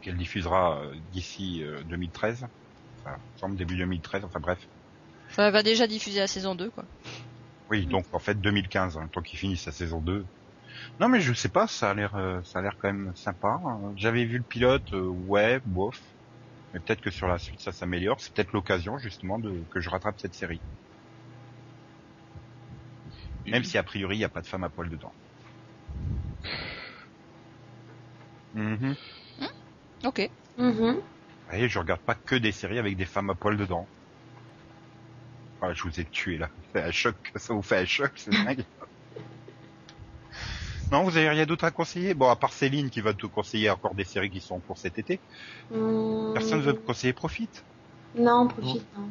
qu'elle diffusera euh, d'ici euh, 2013. Enfin, il me semble début 2013, enfin bref. Enfin, elle va déjà diffuser la saison 2, quoi. Oui, donc en fait 2015, hein, tant qu'il finisse sa saison 2. Non mais je sais pas, ça a l'air euh, ça a l'air quand même sympa. Euh, J'avais vu le pilote, euh, ouais, bof. Mais peut-être que sur la suite ça s'améliore, c'est peut-être l'occasion justement de que je rattrape cette série. Même si a priori il n'y a pas de femme à poil dedans. Mhm. Ok. Mhm. Ouais, je regarde pas que des séries avec des femmes à poil dedans. Ah, je vous ai tué là. Ça fait un choc, ça vous fait un choc, c'est dingue. non, vous avez rien d'autre à conseiller? Bon, à part Céline qui va te conseiller encore des séries qui sont pour cet été. Hum, Personne ne veut me conseiller Profite? Non, profite. hein.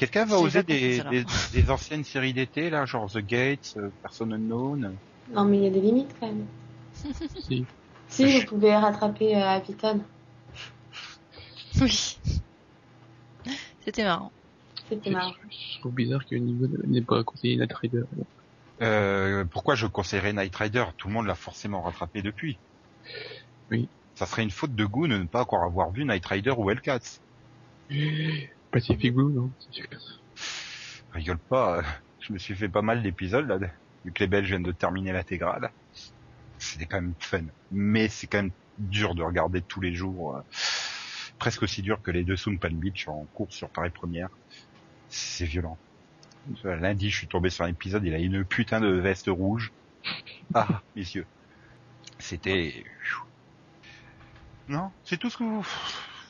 Quelqu'un va oser des, celle-là. des, des anciennes séries d'été là, genre The Gates, euh, Person Unknown. Non, mais il y a des limites quand même. Si. Si, vous pouvez rattraper euh. Oui. C'était marrant. C'était marrant. je trouve bizarre que niveau n'ait pas conseillé Night Rider. Euh, pourquoi je conseillerais Night Rider? Tout le monde l'a forcément rattrapé depuis. Oui. Ça serait une faute de goût de ne pas encore avoir vu Night Rider ou Hellcats. Pacific Blue, non rigole pas, euh, je me suis fait pas mal d'épisodes là, vu que les Belges viennent de terminer l'intégrale. C'était quand même fun, mais c'est quand même dur de regarder tous les jours, euh, presque aussi dur que les deux Soon Pan Beach en course sur Paris Première. C'est violent. Euh, Lundi, je suis tombé sur un épisode, il a une putain de veste rouge. Ah, messieurs. C'était... Non, c'est tout ce que vous...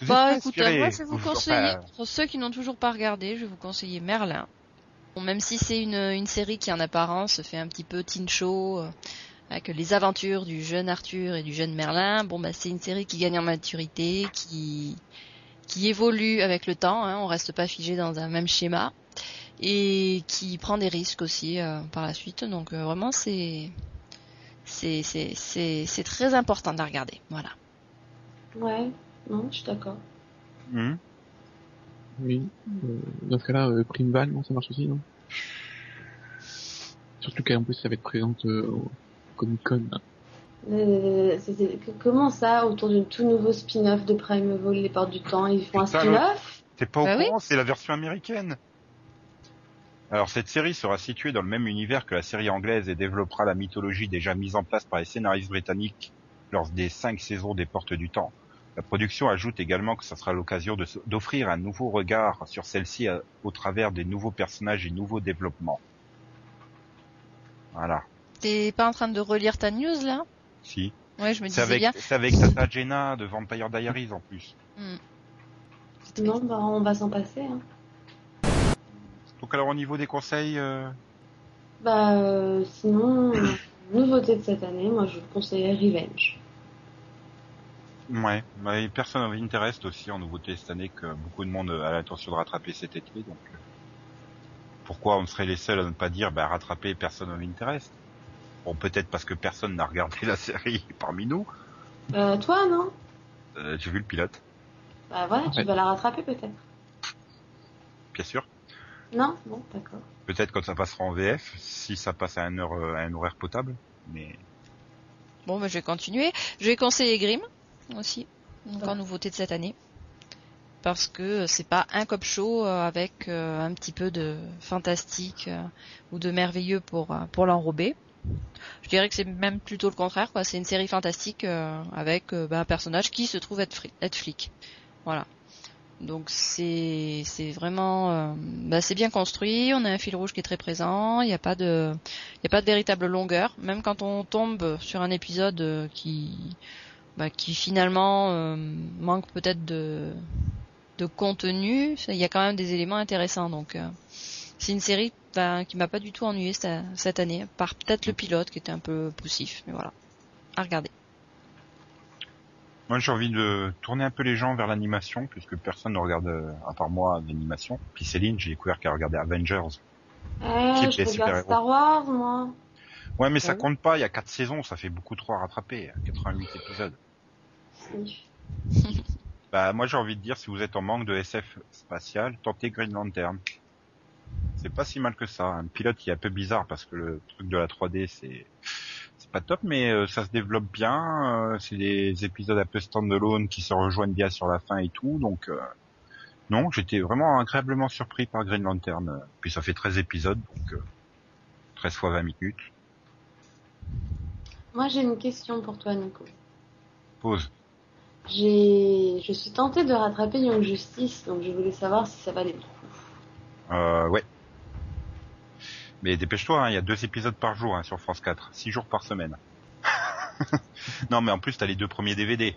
vous Bah pas écoute, inspiré. moi je vais vous conseiller, pour ceux qui n'ont toujours pas regardé, je vais vous conseiller Merlin. Bon, même si c'est une, une série qui en apparence fait un petit peu teen show, euh, avec les aventures du jeune Arthur et du jeune Merlin, bon bah c'est une série qui gagne en maturité, qui, qui évolue avec le temps, hein, on reste pas figé dans un même schéma, et qui prend des risques aussi euh, par la suite, donc euh, vraiment c'est... C'est, c'est, c'est, c'est très important de la regarder, voilà. Ouais, non, je suis d'accord. hum. Oui. Euh, dans ce cas-là, euh, Primeval, non, ça marche aussi, non? Surtout qu'en plus, ça va être présente euh, au Comic Con. Euh, comment ça, autour d'un tout nouveau spin-off de Primeval, les portes du temps, ils font un spin-off? T'es pas au Bah oui. courant, c'est la version américaine. Alors cette série sera située dans le même univers que la série anglaise et développera la mythologie déjà mise en place par les scénaristes britanniques lors des cinq saisons des Portes du Temps. La production ajoute également que ça sera l'occasion de s- d'offrir un nouveau regard sur celle-ci à- au travers des nouveaux personnages et nouveaux développements. Voilà. T'es pas en train de relire ta news là? Si. Ouais, je me disais avec, bien. c'est avec Tata Jenna de Vampire Diaries en plus. Hmm. Non, bah on va s'en passer. Hein. Donc alors au niveau des conseils, euh, Bah euh, sinon, euh, nouveauté de cette année, moi je vous conseillerais Revenge. Ouais, bah, et Person of Interest aussi en nouveauté cette année que beaucoup de monde a l'intention de rattraper cet été. Donc euh, pourquoi on serait les seuls à ne pas dire bah rattraper Person of Interest Bon, peut-être parce que personne n'a regardé la série parmi nous. Euh, toi, non? Euh, J'ai vu le pilote, Bah voilà, tu Ouais. vas la rattraper peut-être. bien sûr. Non? Bon, d'accord. Peut-être quand ça passera en VF, si ça passe à un, heure, euh, à un horaire potable. Mais Bon, bah, je vais continuer. Je vais conseiller Grimm aussi, donc en nouveauté de cette année, parce que c'est pas un cop show euh, avec euh, un petit peu de fantastique euh, ou de merveilleux pour pour l'enrober. Je dirais que c'est même plutôt le contraire, quoi. C'est une série fantastique avec bah, un personnage qui se trouve être, flic. Voilà. Donc c'est c'est vraiment euh, bah, c'est bien construit. On a un fil rouge qui est très présent. Il n'y a pas de il y a pas de véritable longueur. Même quand on tombe sur un épisode qui bah, qui finalement euh, manque peut-être de de contenu, il y a quand même des éléments intéressants. Donc euh, c'est une série bah, qui m'a pas du tout ennuyé cette, cette année, par peut-être le pilote qui était un peu poussif, mais voilà, à regarder. moi j'ai envie de tourner un peu les gens vers l'animation, puisque personne ne regarde, euh, à part moi, l'animation. Puis Céline, j'ai découvert qu'elle regardait Avengers. Eh, je regarde. Star Wars, moi. Ouais, mais ça compte pas, il y a quatre saisons, ça fait beaucoup trop à rattraper, 88 épisodes. Si. Bah moi j'ai envie de dire, si vous êtes en manque de SF spatial, tentez Green Lantern. C'est pas si mal que ça. Un pilote qui est un peu bizarre parce que le truc de la 3D c'est c'est pas top, mais euh, ça se développe bien. euh, c'est des épisodes un peu standalone qui se rejoignent bien sur la fin et tout. Donc euh, non, j'étais vraiment agréablement surpris par Green Lantern. Puis ça fait 13 épisodes, donc euh, 13 fois 20 minutes. Moi, j'ai une question pour toi, Nico. Pause. J'ai, je suis tentée de rattraper Young Justice, donc je voulais savoir si ça valait le coup. Euh, ouais. Mais dépêche-toi, hein, il y a deux épisodes par jour hein, sur France 4, six jours par semaine. non, mais en plus, t'as les deux premiers DVD.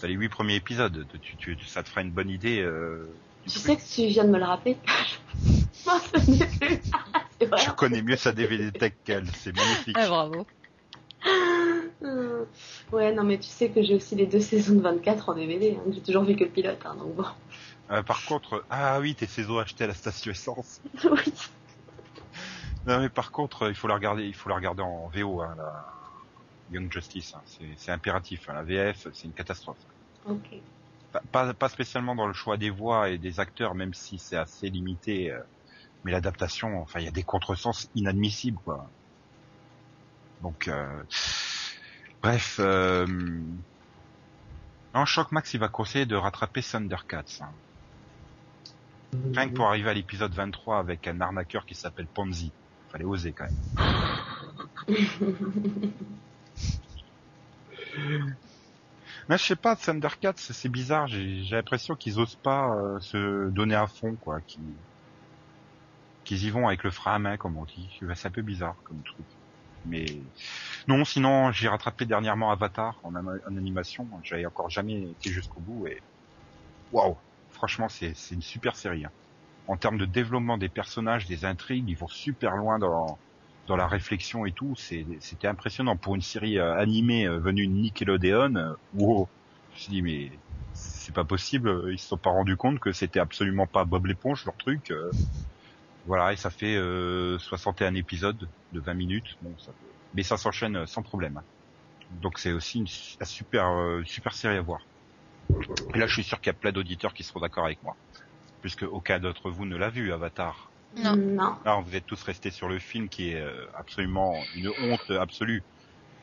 T'as les huit premiers épisodes. Tu, tu, ça te fera une bonne idée. Euh, Tu truc. sais que tu viens de me le rappeler. Je connais mieux sa DVD tech qu'elle. C'est magnifique. Ah, bravo. Ouais, non, mais tu sais que j'ai aussi les deux saisons de 24 en DVD. Hein. J'ai toujours vu que le pilote, hein, donc bon. Euh, par contre, ah oui, tes saisons achetées à la station essence. oui. Non, mais par contre, il faut la regarder, il faut la regarder en VO, hein, la Young Justice. C'est, impératif. La VF, c'est une catastrophe. Ok. Pas- pas, pas spécialement dans le choix des voix et des acteurs, même si c'est assez limité. euh, mais l'adaptation, enfin, il y a des contresens inadmissibles, quoi. Donc, euh, bref. Euh, non, Choc Max, il va conseiller de rattraper Thundercats. Hein. Rien que pour arriver à l'épisode 23 avec un arnaqueur qui s'appelle Ponzi. Fallait oser quand même. Mais je sais pas, Thundercats, c'est bizarre. J'ai j'ai l'impression qu'ils osent pas euh, se donner à fond, quoi. Qu'ils qu'ils y vont avec le frein à main, comme on dit. C'est un peu bizarre comme truc. Mais non, sinon j'ai rattrapé dernièrement Avatar en, animation. J'avais encore jamais été jusqu'au bout et waouh, franchement c'est une super série. hein. En termes de développement des personnages, des intrigues, ils vont super loin dans dans la réflexion et tout. C'était impressionnant pour une série euh, animée euh, venue de Nickelodeon. euh, wow, je me suis dit mais c'est pas possible. Ils se sont pas rendus compte que c'était absolument pas Bob l'éponge leur truc. Voilà, et ça fait euh, 61 épisodes de 20 minutes. Bon, ça peut- mais ça s'enchaîne euh, sans problème. Donc c'est aussi une su- une super euh, super série à voir. Et là, je suis sûr qu'il y a plein d'auditeurs qui seront d'accord avec moi, puisque aucun d'entre vous ne l'a vu, Avatar. Non. Non. Alors vous êtes tous restés sur le film qui est euh, absolument une honte absolue,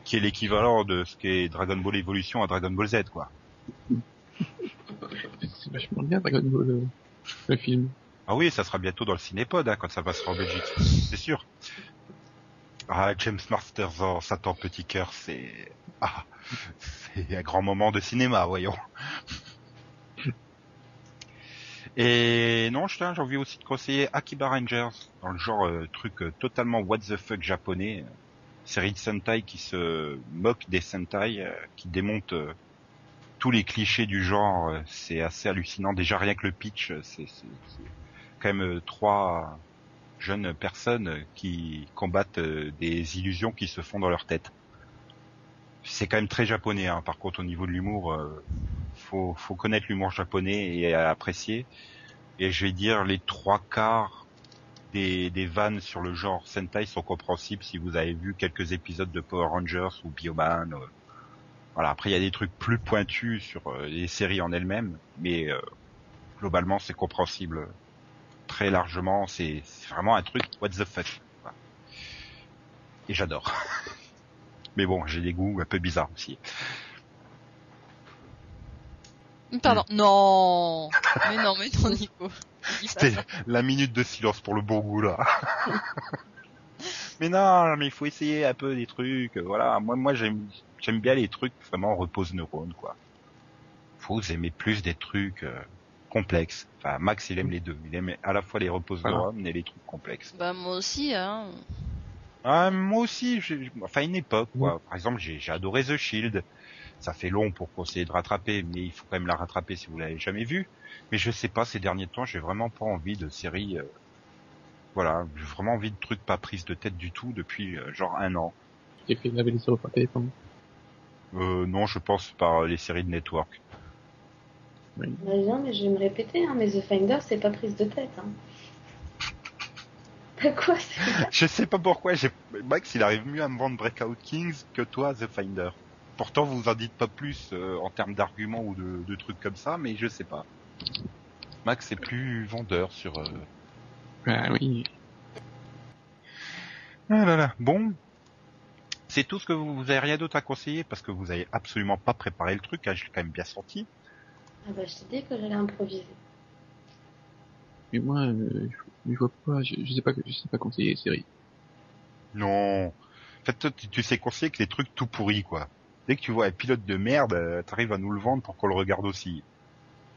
qui est l'équivalent de ce qu'est Dragon Ball Evolution à Dragon Ball Z, quoi. C'est vachement bien, Dragon Ball, le film. Ah oui, ça sera bientôt dans le cinépod hein, quand ça passera en Belgique, c'est sûr. Ah, James Masters en Satan Petit Cœur, c'est ah, c'est un grand moment de cinéma, voyons. Et non, j'ai envie aussi de conseiller Akiba Rangers, dans le genre euh, truc euh, totalement what the fuck japonais, euh, série de Sentai qui se moque des Sentai, qui démonte tous les clichés du genre, c'est assez hallucinant. Déjà rien que le pitch, c'est quand même euh, trois jeunes personnes qui combattent euh, des illusions qui se font dans leur tête. C'est quand même très japonais, hein. par contre au niveau de l'humour, euh, faut, faut connaître l'humour japonais et apprécier. Et je vais dire les trois quarts des, vannes sur le genre Sentai sont compréhensibles si vous avez vu quelques épisodes de Power Rangers ou Bioman. Voilà, après il y a des trucs plus pointus sur les séries en elles-mêmes, mais globalement c'est compréhensible très largement. C'est vraiment un truc what the fuck. Voilà. Et j'adore. mais bon, j'ai des goûts un peu bizarres aussi. Pardon. Non. Mais non, mais non, Nico. C'était la minute de silence pour le bon goût là. mais non, mais il faut essayer un peu des trucs. Voilà, moi, moi j'aime, j'aime bien les trucs vraiment repose neurones quoi. Faut vous aimer plus des trucs euh, complexes. Enfin, Max il aime les deux. Il aime à la fois les repose Voilà. neurones et les trucs complexes. Bah moi aussi, hein. Ah, moi aussi, j'ai- enfin une époque quoi. Par exemple, j'ai, adoré The Shield. Ça fait long pour essayer de rattraper, mais il faut quand même la rattraper si vous l'avez jamais vue. Mais je sais pas, ces derniers temps, j'ai vraiment pas envie de séries. euh, voilà, j'ai vraiment envie de trucs pas prises de tête du tout depuis euh, genre un an. J'ai fait laver les cerveaux par téléphone. Euh, non, je pense par les séries de network. Bah, bien, mais je vais me répéter, hein, mais The Finder, c'est pas prise de tête. Hein. Bah quoi, Je sais pas pourquoi. Max, il arrive mieux à me vendre Breakout Kings que toi, The Finder. Pourtant, vous en dites pas plus euh, en termes d'arguments ou de, de trucs comme ça, mais je sais pas. Max est plus vendeur sur. euh, Ah oui. Ah là là. Bon, c'est tout ce que vous, vous avez rien d'autre à conseiller parce que vous avez absolument pas préparé le truc. Hein, je l'ai quand même bien senti. Ah bah je t'ai dit que j'allais improviser. Mais moi, euh, je, je vois pas, je, je sais pas, que- je sais pas conseiller les séries. Non. En fait, toi, tu, tu sais conseiller que les trucs tout pourris, quoi. Dès que tu vois un pilote de merde, euh, t'arrives à nous le vendre pour qu'on le regarde aussi.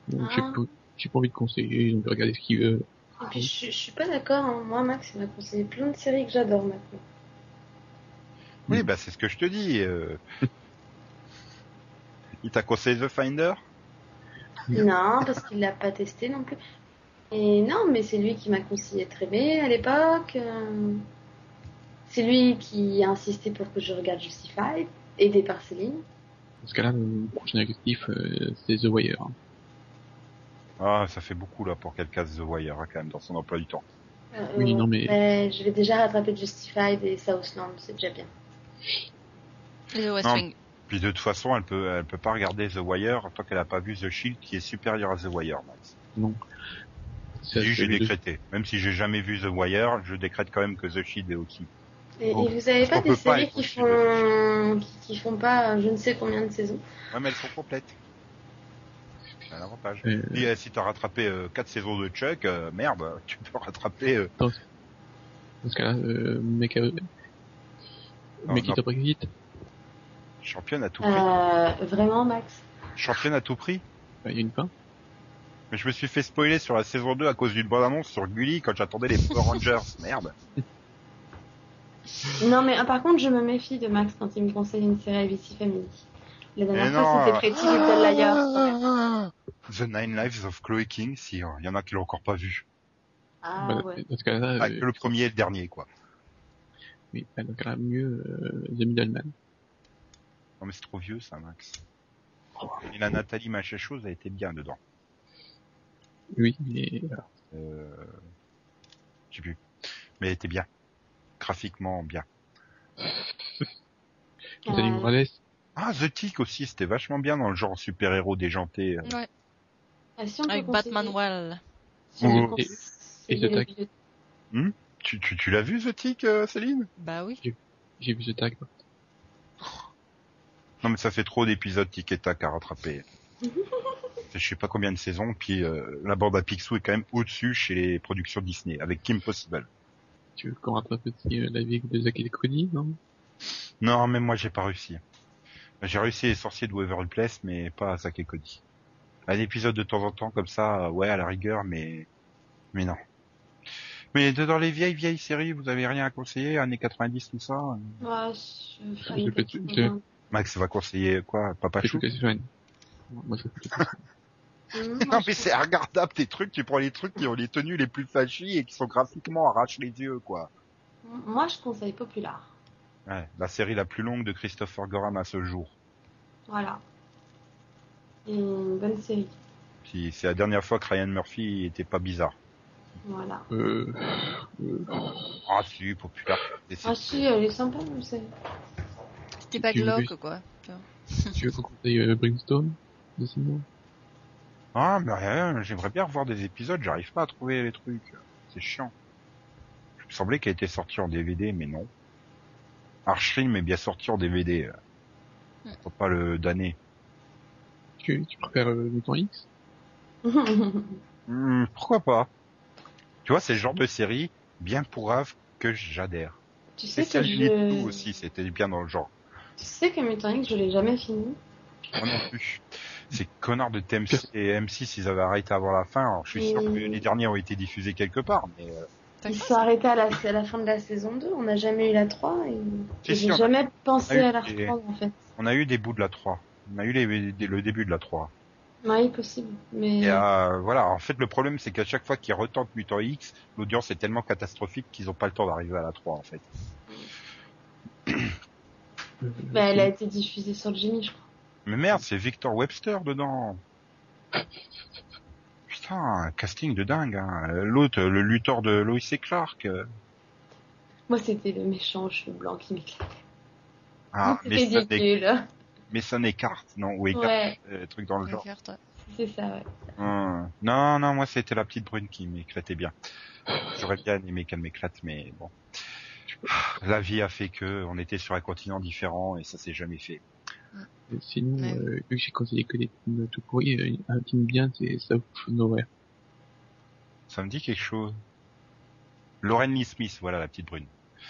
Donc, J'ai Ah. pas, j'ai pas envie de conseiller, donc regarder ce qu'il veut. Et puis je, je suis pas d'accord, hein. moi Max il m'a conseillé plein de séries que j'adore maintenant. Oui, bah c'est ce que je te dis. euh. Il t'a conseillé The Finder? Non, parce qu'il l'a pas testé non plus. Et non, mais c'est lui qui m'a conseillé Trébé à l'époque. euh. C'est lui qui a insisté pour que je regarde Justified, aidé par Céline. Dans ce cas-là, le prochain objectif, euh, c'est The Wire. hein. Ah, ça fait beaucoup là pour qu'elle casse The Wire hein, quand même dans son emploi du temps. Euh, Oui, non, mais- je vais déjà rattraper Justified et Southland, c'est déjà bien. Et The West Non. Wing. Puis de toute façon, elle peut, elle peut pas regarder The Wire tant qu'elle a pas vu The Shield qui est supérieur à The Wire. Max. Non. J'ai décrété. Même si j'ai jamais vu The Wire, je décrète quand même que The Shield est au-dessus. Et, Oh, et vous avez pas des séries qui font, qui, qui font pas euh, je ne sais combien de saisons Ouais, mais elles sont complètes. C'est un avantage. Euh, Et euh, si t'as rattrapé euh, 4 saisons de Chuck, euh, merde, tu peux rattraper... euh, dans ce cas-là, euh, mec, euh, Non, mec, vite. Championne à tout prix. euh, Vraiment, Max Championne à tout prix Bah, Il y a une. Mais je me suis fait spoiler sur la saison 2 à cause d'une bonne annonce sur Gulli quand j'attendais les Power Rangers. Merde. Non, mais ah, par contre, je me méfie de Max quand il me conseille une série ABC Family. La dernière Mais fois, c'était Pretty Little Liars. The Nine Lives of Chloe King, si, il y en a qui l'ont encore pas vu. Ah Bah, ouais. Dans ce cas-là, Ah, euh, que le premier et le dernier, quoi. oui, bah, dans ce cas-là, mieux euh, The Middleman. Non mais c'est trop vieux ça, Max. Et la Nathalie machin chose a été bien dedans. Oui, mais. Euh... Je sais plus. Mais elle était bien. Graphiquement bien. Nathalie Morales, Ah, The Tick aussi, c'était vachement bien dans le genre super-héros déjanté. euh. Ouais. ah, si on peut Avec Batman Well. si on peut Et- The Tag. le- Tu, tu, tu l'as vu The Tick, euh, Céline? Bah oui. j'ai vu The Tag. Non mais ça fait trop d'épisodes Tic et Tac à rattraper. Je sais pas combien de saisons, puis euh, la bande à Picsou est quand même au-dessus chez les productions Disney, avec Kim Possible. Tu veux qu'on rattrape aussi euh, la vie de Zack et Cody, non? Non, même moi j'ai pas réussi. J'ai réussi les sorciers de Waverly Place, mais pas à Zack et Cody. Un épisode de temps en temps comme ça, ouais, à la rigueur, mais mais non. Mais de- dans les vieilles vieilles séries, vous avez rien à conseiller, années 90 tout ça? Euh, Ouais, je Max va conseiller quoi, Papa Chou. Moi. Hum, Non mais je- c'est regardable tes trucs, tu prends les trucs qui ont les tenues les plus flashy et qui sont graphiquement arrache les yeux quoi. Moi, je conseille Populaire. Ouais, la série la plus longue de Christopher Gorham à ce jour. Voilà. Et une bonne série. Puis c'est la dernière fois que Ryan Murphy était pas bizarre. Voilà. Euh, euh, Ah si, c'est- Ah si, elle est sympa, mais c'est... C'était pas Tu veux glauque, quoi. tu veux qu'on conseille euh, Brimstone de Simon Ah, mais rien, j'aimerais bien revoir des épisodes, j'arrive pas à trouver les trucs. C'est chiant. Il me semblait qu'elle était sortie en DVD, mais non. Archrim est bien sorti en DVD. euh. Hmm. Faut pas le damner. tu, tu préfères euh, Mutant X? Hmm, pourquoi pas Tu vois, c'est le genre de série bien pourrave que j'adhère. tu sais que je... 2 aussi, c'était bien dans le genre. Tu sais que Mutant X, je l'ai jamais fini. Moi non plus. Ces connards de TMC et M6, ils avaient arrêté avant la fin. Alors, je suis sûr que les derniers ont été diffusés quelque part, mais euh, Ils sont arrêtés à la, à la fin de la saison 2. On n'a jamais eu la 3 et, j'ai a- jamais pensé à la des- reprendre en fait. on a eu des bouts de la 3. On a eu les- le début de la 3. Oui, possible. Mais Et euh, voilà, en fait, le problème, c'est qu'à chaque fois qu'ils retentent Mutant X, l'audience est tellement catastrophique qu'ils ont pas le temps d'arriver à la 3, en fait. Bah, elle a été diffusée sur le Jimmy, je crois. Mais merde, c'est Victor Webster dedans. Putain, un casting de dingue. Hein. L'autre, le lutteur de Lois et Clark. Moi, c'était le méchant aux cheveux blancs qui m'éclatait. Ah, c'était Mason, et... ridicule. Mason Eckhart, non, ou Ouais, euh, truc dans le genre. C'est ça, ouais. Hum. Non, non, moi c'était la petite brune qui m'éclatait bien. J'aurais bien aimé qu'elle m'éclate, mais bon. La vie a fait que on était sur un continent différent et ça s'est jamais fait. Euh, Sinon, Ouais. euh, vu que j'ai conseillé que des films tout pourris, euh, un film bien, c'est South of Nowhere. Ça me dit quelque chose. Lauren Lee Smith, voilà la petite brune.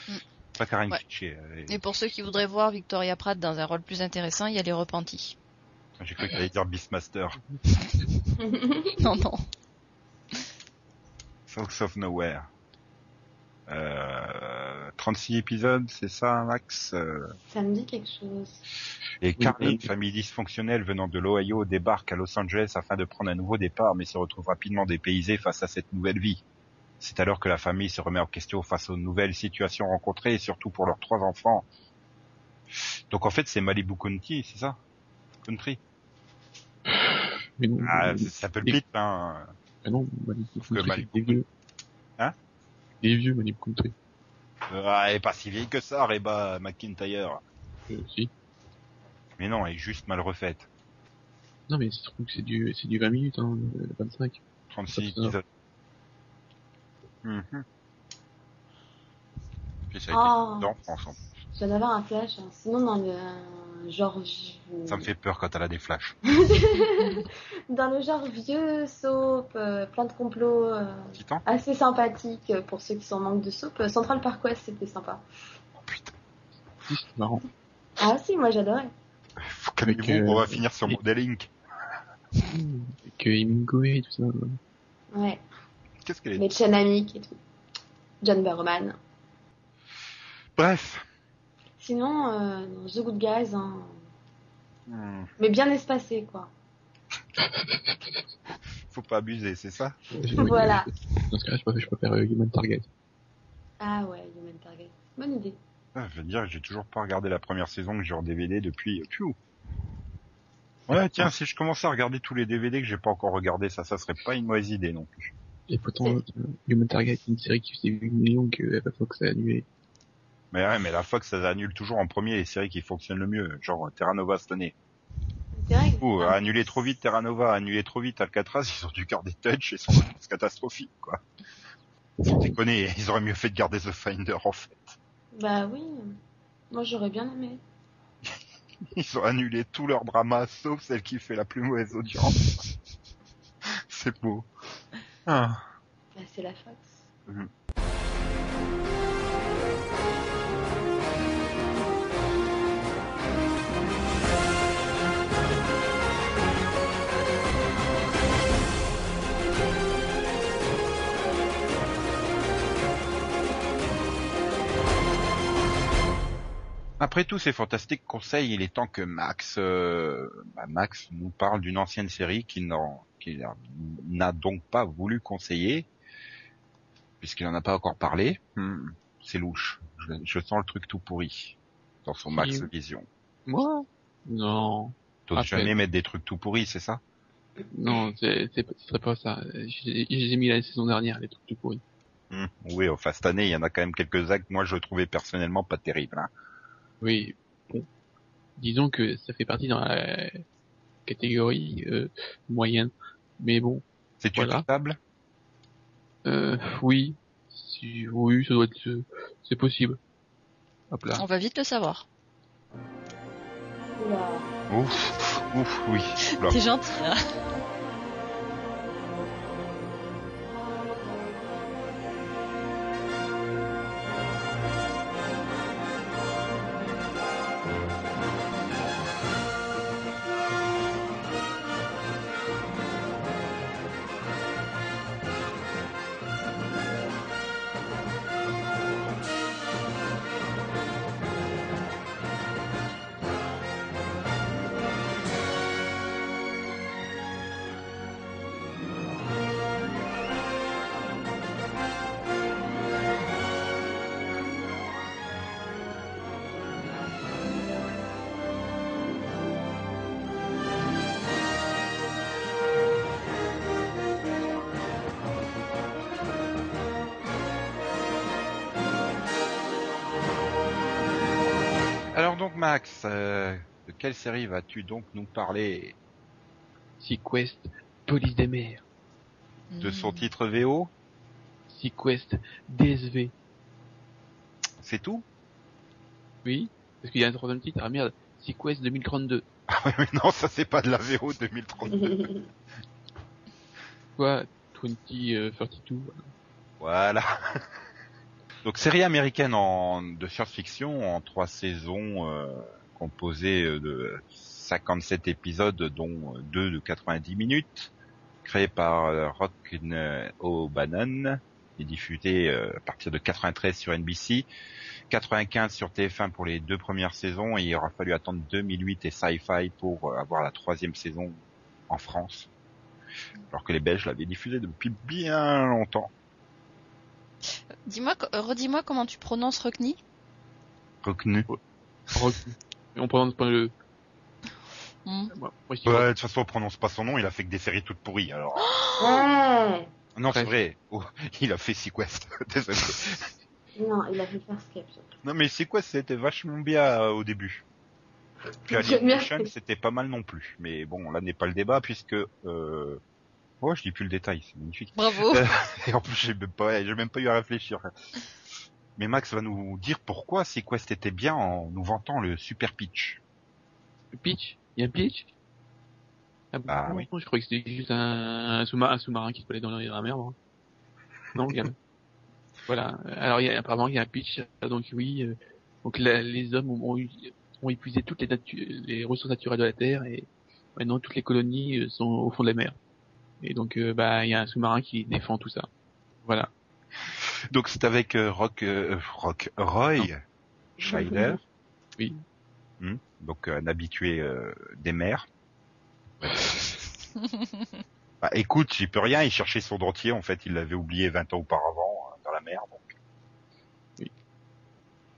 Mm. Pas Karen Ouais. Euh, Et pour ceux qui voudraient voir Victoria Pratt dans un rôle plus intéressant, il y a Les Repentis. J'ai cru qu'elle allait dire Beastmaster. Non, non. South of Nowhere. Euh, 36 épisodes, c'est ça, Max Euh, ça me dit quelque chose. Et Oui, Carly, oui. une famille dysfonctionnelle venant de l'Ohio, débarque à Los Angeles afin de prendre un nouveau départ, mais se retrouve rapidement dépaysée face à cette nouvelle vie. C'est alors que la famille se remet en question face aux nouvelles situations rencontrées, et surtout pour leurs trois enfants. Donc en fait, c'est Malibu County, c'est ça? Country? Mais non, Ah, ça s'appelle et- Pete, hein. ah non, Malibu Country. Hein? Des vieux Malibu Country. Ah, elle est pas si vieille que ça, Reba McIntyre. Euh, si. Mais non, elle est juste mal refaite. Non, mais c'est trouve que c'est du, c'est du 20 minutes, hein, euh, 25. 36 Ça, ça. épisodes. Mhm. Puis ça a Oh. été en France. en plus. Je viens d'avoir un flash. hein. Sinon, dans le euh, genre... Ça me fait peur quand elle a des flashs. dans le genre vieux soap, euh, plein de complots euh, Titan assez sympathiques euh, pour ceux qui sont en manque de soap. Central Park West, c'était sympa. Oh putain. Marrant. Ah si, moi j'adorais. Faut on va finir sur les- Model Inc. Avec euh, Hemingway et tout ça. ouais. Qu'est-ce qu'elle est Mais Chanamic et tout. John Barrowman. Bref. Sinon, euh, The Good Guys, hein. Hmm, mais bien espacé quoi. Faut pas abuser, c'est ça? Voilà. Dans ce cas-là, je préfère, je préfère euh, Human Target. Ah ouais, Human Target. Bonne idée. Ah, Je veux dire, j'ai toujours pas regardé la première saison que j'ai en DVD depuis... euh. Ouais, tiens, si je commençais à regarder tous les DVD que j'ai pas encore regardé, ça, ça serait pas une mauvaise idée non plus. Et pourtant, Human Target est une série qui faisait 8 millions que la Fox a annulé. Mais ouais, mais la Fox, ça annule toujours en premier les séries qui fonctionnent le mieux, genre Terra Nova cette année. Ou Ah, annuler trop vite Terra Nova, annuler trop vite Alcatraz, ils ont dû garder Touch et sont catastrophique, quoi. Faut déconner, ils auraient mieux fait de garder The Finder, en fait. Bah oui. Moi j'aurais bien aimé. Ils ont annulé tout leur drama, sauf celle qui fait la plus mauvaise audience. C'est beau. Ah. Bah c'est la Fox. Mhm. Après tous ces fantastiques conseils, il est temps que Max, euh, bah, Max nous parle d'une ancienne série qu'il n'a donc pas voulu conseiller, puisqu'il n'en a pas encore parlé. Hmm, c'est louche. Je, je sens le truc tout pourri dans son Max. Vision. Moi? Non. T'oses jamais mettre des trucs tout pourris, c'est ça? Non, c'est, ce serait pas ça. Je les ai- je les ai mis la saison dernière, les trucs tout pourris. Hmm. Oui, enfin cette année, il y en a quand même quelques-uns que moi je trouvais personnellement pas terribles. Hein. Oui, bon. Disons que ça fait partie dans la catégorie euh, moyenne. Mais bon, C'est Voilà. utilisables euh, oui, si, oui, ça doit être, euh, c'est possible. Hop là. On va vite le savoir. Ouf, ouf, oui. T'es gentil, là. Max, euh, de quelle série vas-tu donc nous parler? Sequest, Police des mers. De son Hmm. titre VO Sequest, DSV. C'est tout? Oui, parce qu'il y a un troisième titre. Ah merde, Sequest 2032. Ah ouais, mais non, ça c'est pas de la VO 2032. Quoi? 2032. Voilà. Donc série américaine en, de science-fiction en trois saisons euh, composée de 57 épisodes dont euh, deux de 90 minutes, créée par euh, Rock N- O'Bannon et diffusée euh, à partir de 93 sur NBC, 95 sur TF1 pour les deux premières saisons et il aura fallu attendre 2008 et Sci-Fi pour euh, avoir la troisième saison en France, alors que les Belges l'avaient diffusée depuis bien longtemps. Dis-moi, euh, redis-moi comment tu prononces Rockney? Rocknu. Rock. Et on prononce pas le. Hmm. Moi, moi, Ouais, de toute façon, on prononce pas son nom, il a fait que des séries toutes pourries, alors. Ouais. non, c'est vrai. Oh, il a fait Sequest. Désolé. Non, il a fait Farscape surtout. Non, mais Sequest, c'était vachement bien euh, au début. Puis. Alienation, c'était pas mal non plus. Mais bon, là n'est pas le débat, puisque... Euh... Oh, je dis plus le détail, c'est magnifique. Bravo. Et en plus, j'ai même pas, j'ai même pas eu à réfléchir. Mais Max va nous dire pourquoi Sequest était bien en nous vantant le super pitch. Le pitch? Il y a un pitch? Ah, Ah non, oui. je croyais que c'était juste un, un sous-marin, qui se balait dans la mer. moi. Non, il y a... voilà. Alors, il y a, apparemment, il y a un pitch. Donc oui, euh, donc la- les hommes ont, ont ont épuisé toutes les, natu- les ressources naturelles de la Terre et maintenant toutes les colonies euh, sont au fond de la mer. Et donc, euh, bah, il y a un sous-marin qui défend tout ça. Voilà. Donc c'est avec euh, Rock, euh, Rock, Roy Scheider. Oui. Hmm, donc un habitué euh, des mers. Bah, écoute, j'y peux rien, il cherchait son dentier, en fait, il l'avait oublié 20 ans auparavant euh, dans la mer. Donc. Oui.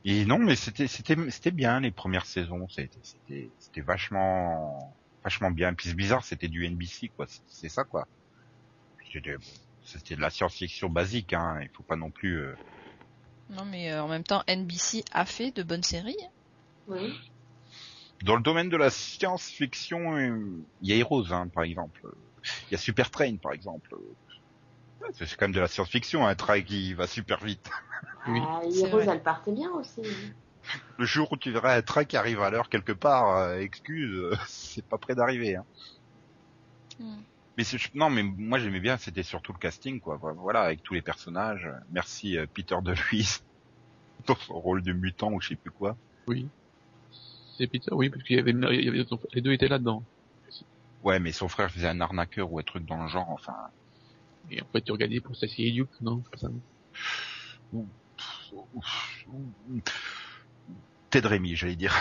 Et non, mais c'était c'était c'était bien les premières saisons, c'était c'était c'était vachement vachement bien. Puis c'est bizarre, c'était du NBC quoi, c'est- c'est ça quoi. C'était bon, c'était de la science-fiction basique, hein. Il faut pas non plus. euh, Non, mais euh, en même temps, NBC a fait de bonnes séries. Oui. Dans le domaine de la science-fiction, euh, il y a Heroes, hein, par exemple. Il y a Super Train, par exemple. C'est quand même de la science-fiction, un train qui va super vite. Oui. Ah, Heroes, vrai. elle partait bien aussi. Le jour où tu verras un train qui arrive à l'heure quelque part, euh, excuse, euh, c'est pas près d'arriver. Hein. Hmm. Mais non, mais moi j'aimais bien, c'était surtout le casting, quoi. Voilà, avec tous les personnages. Merci euh, Peter DeLuise dans son rôle de mutant ou je sais plus quoi. Oui. C'est Peter, oui, parce qu'il y avait, il y avait les deux étaient là-dedans. Ouais, mais son frère faisait un arnaqueur ou un truc dans le genre, enfin. Et en fait, tu regardais pour Sassy et Duke, non, ça. Ted Rémy, j'allais dire.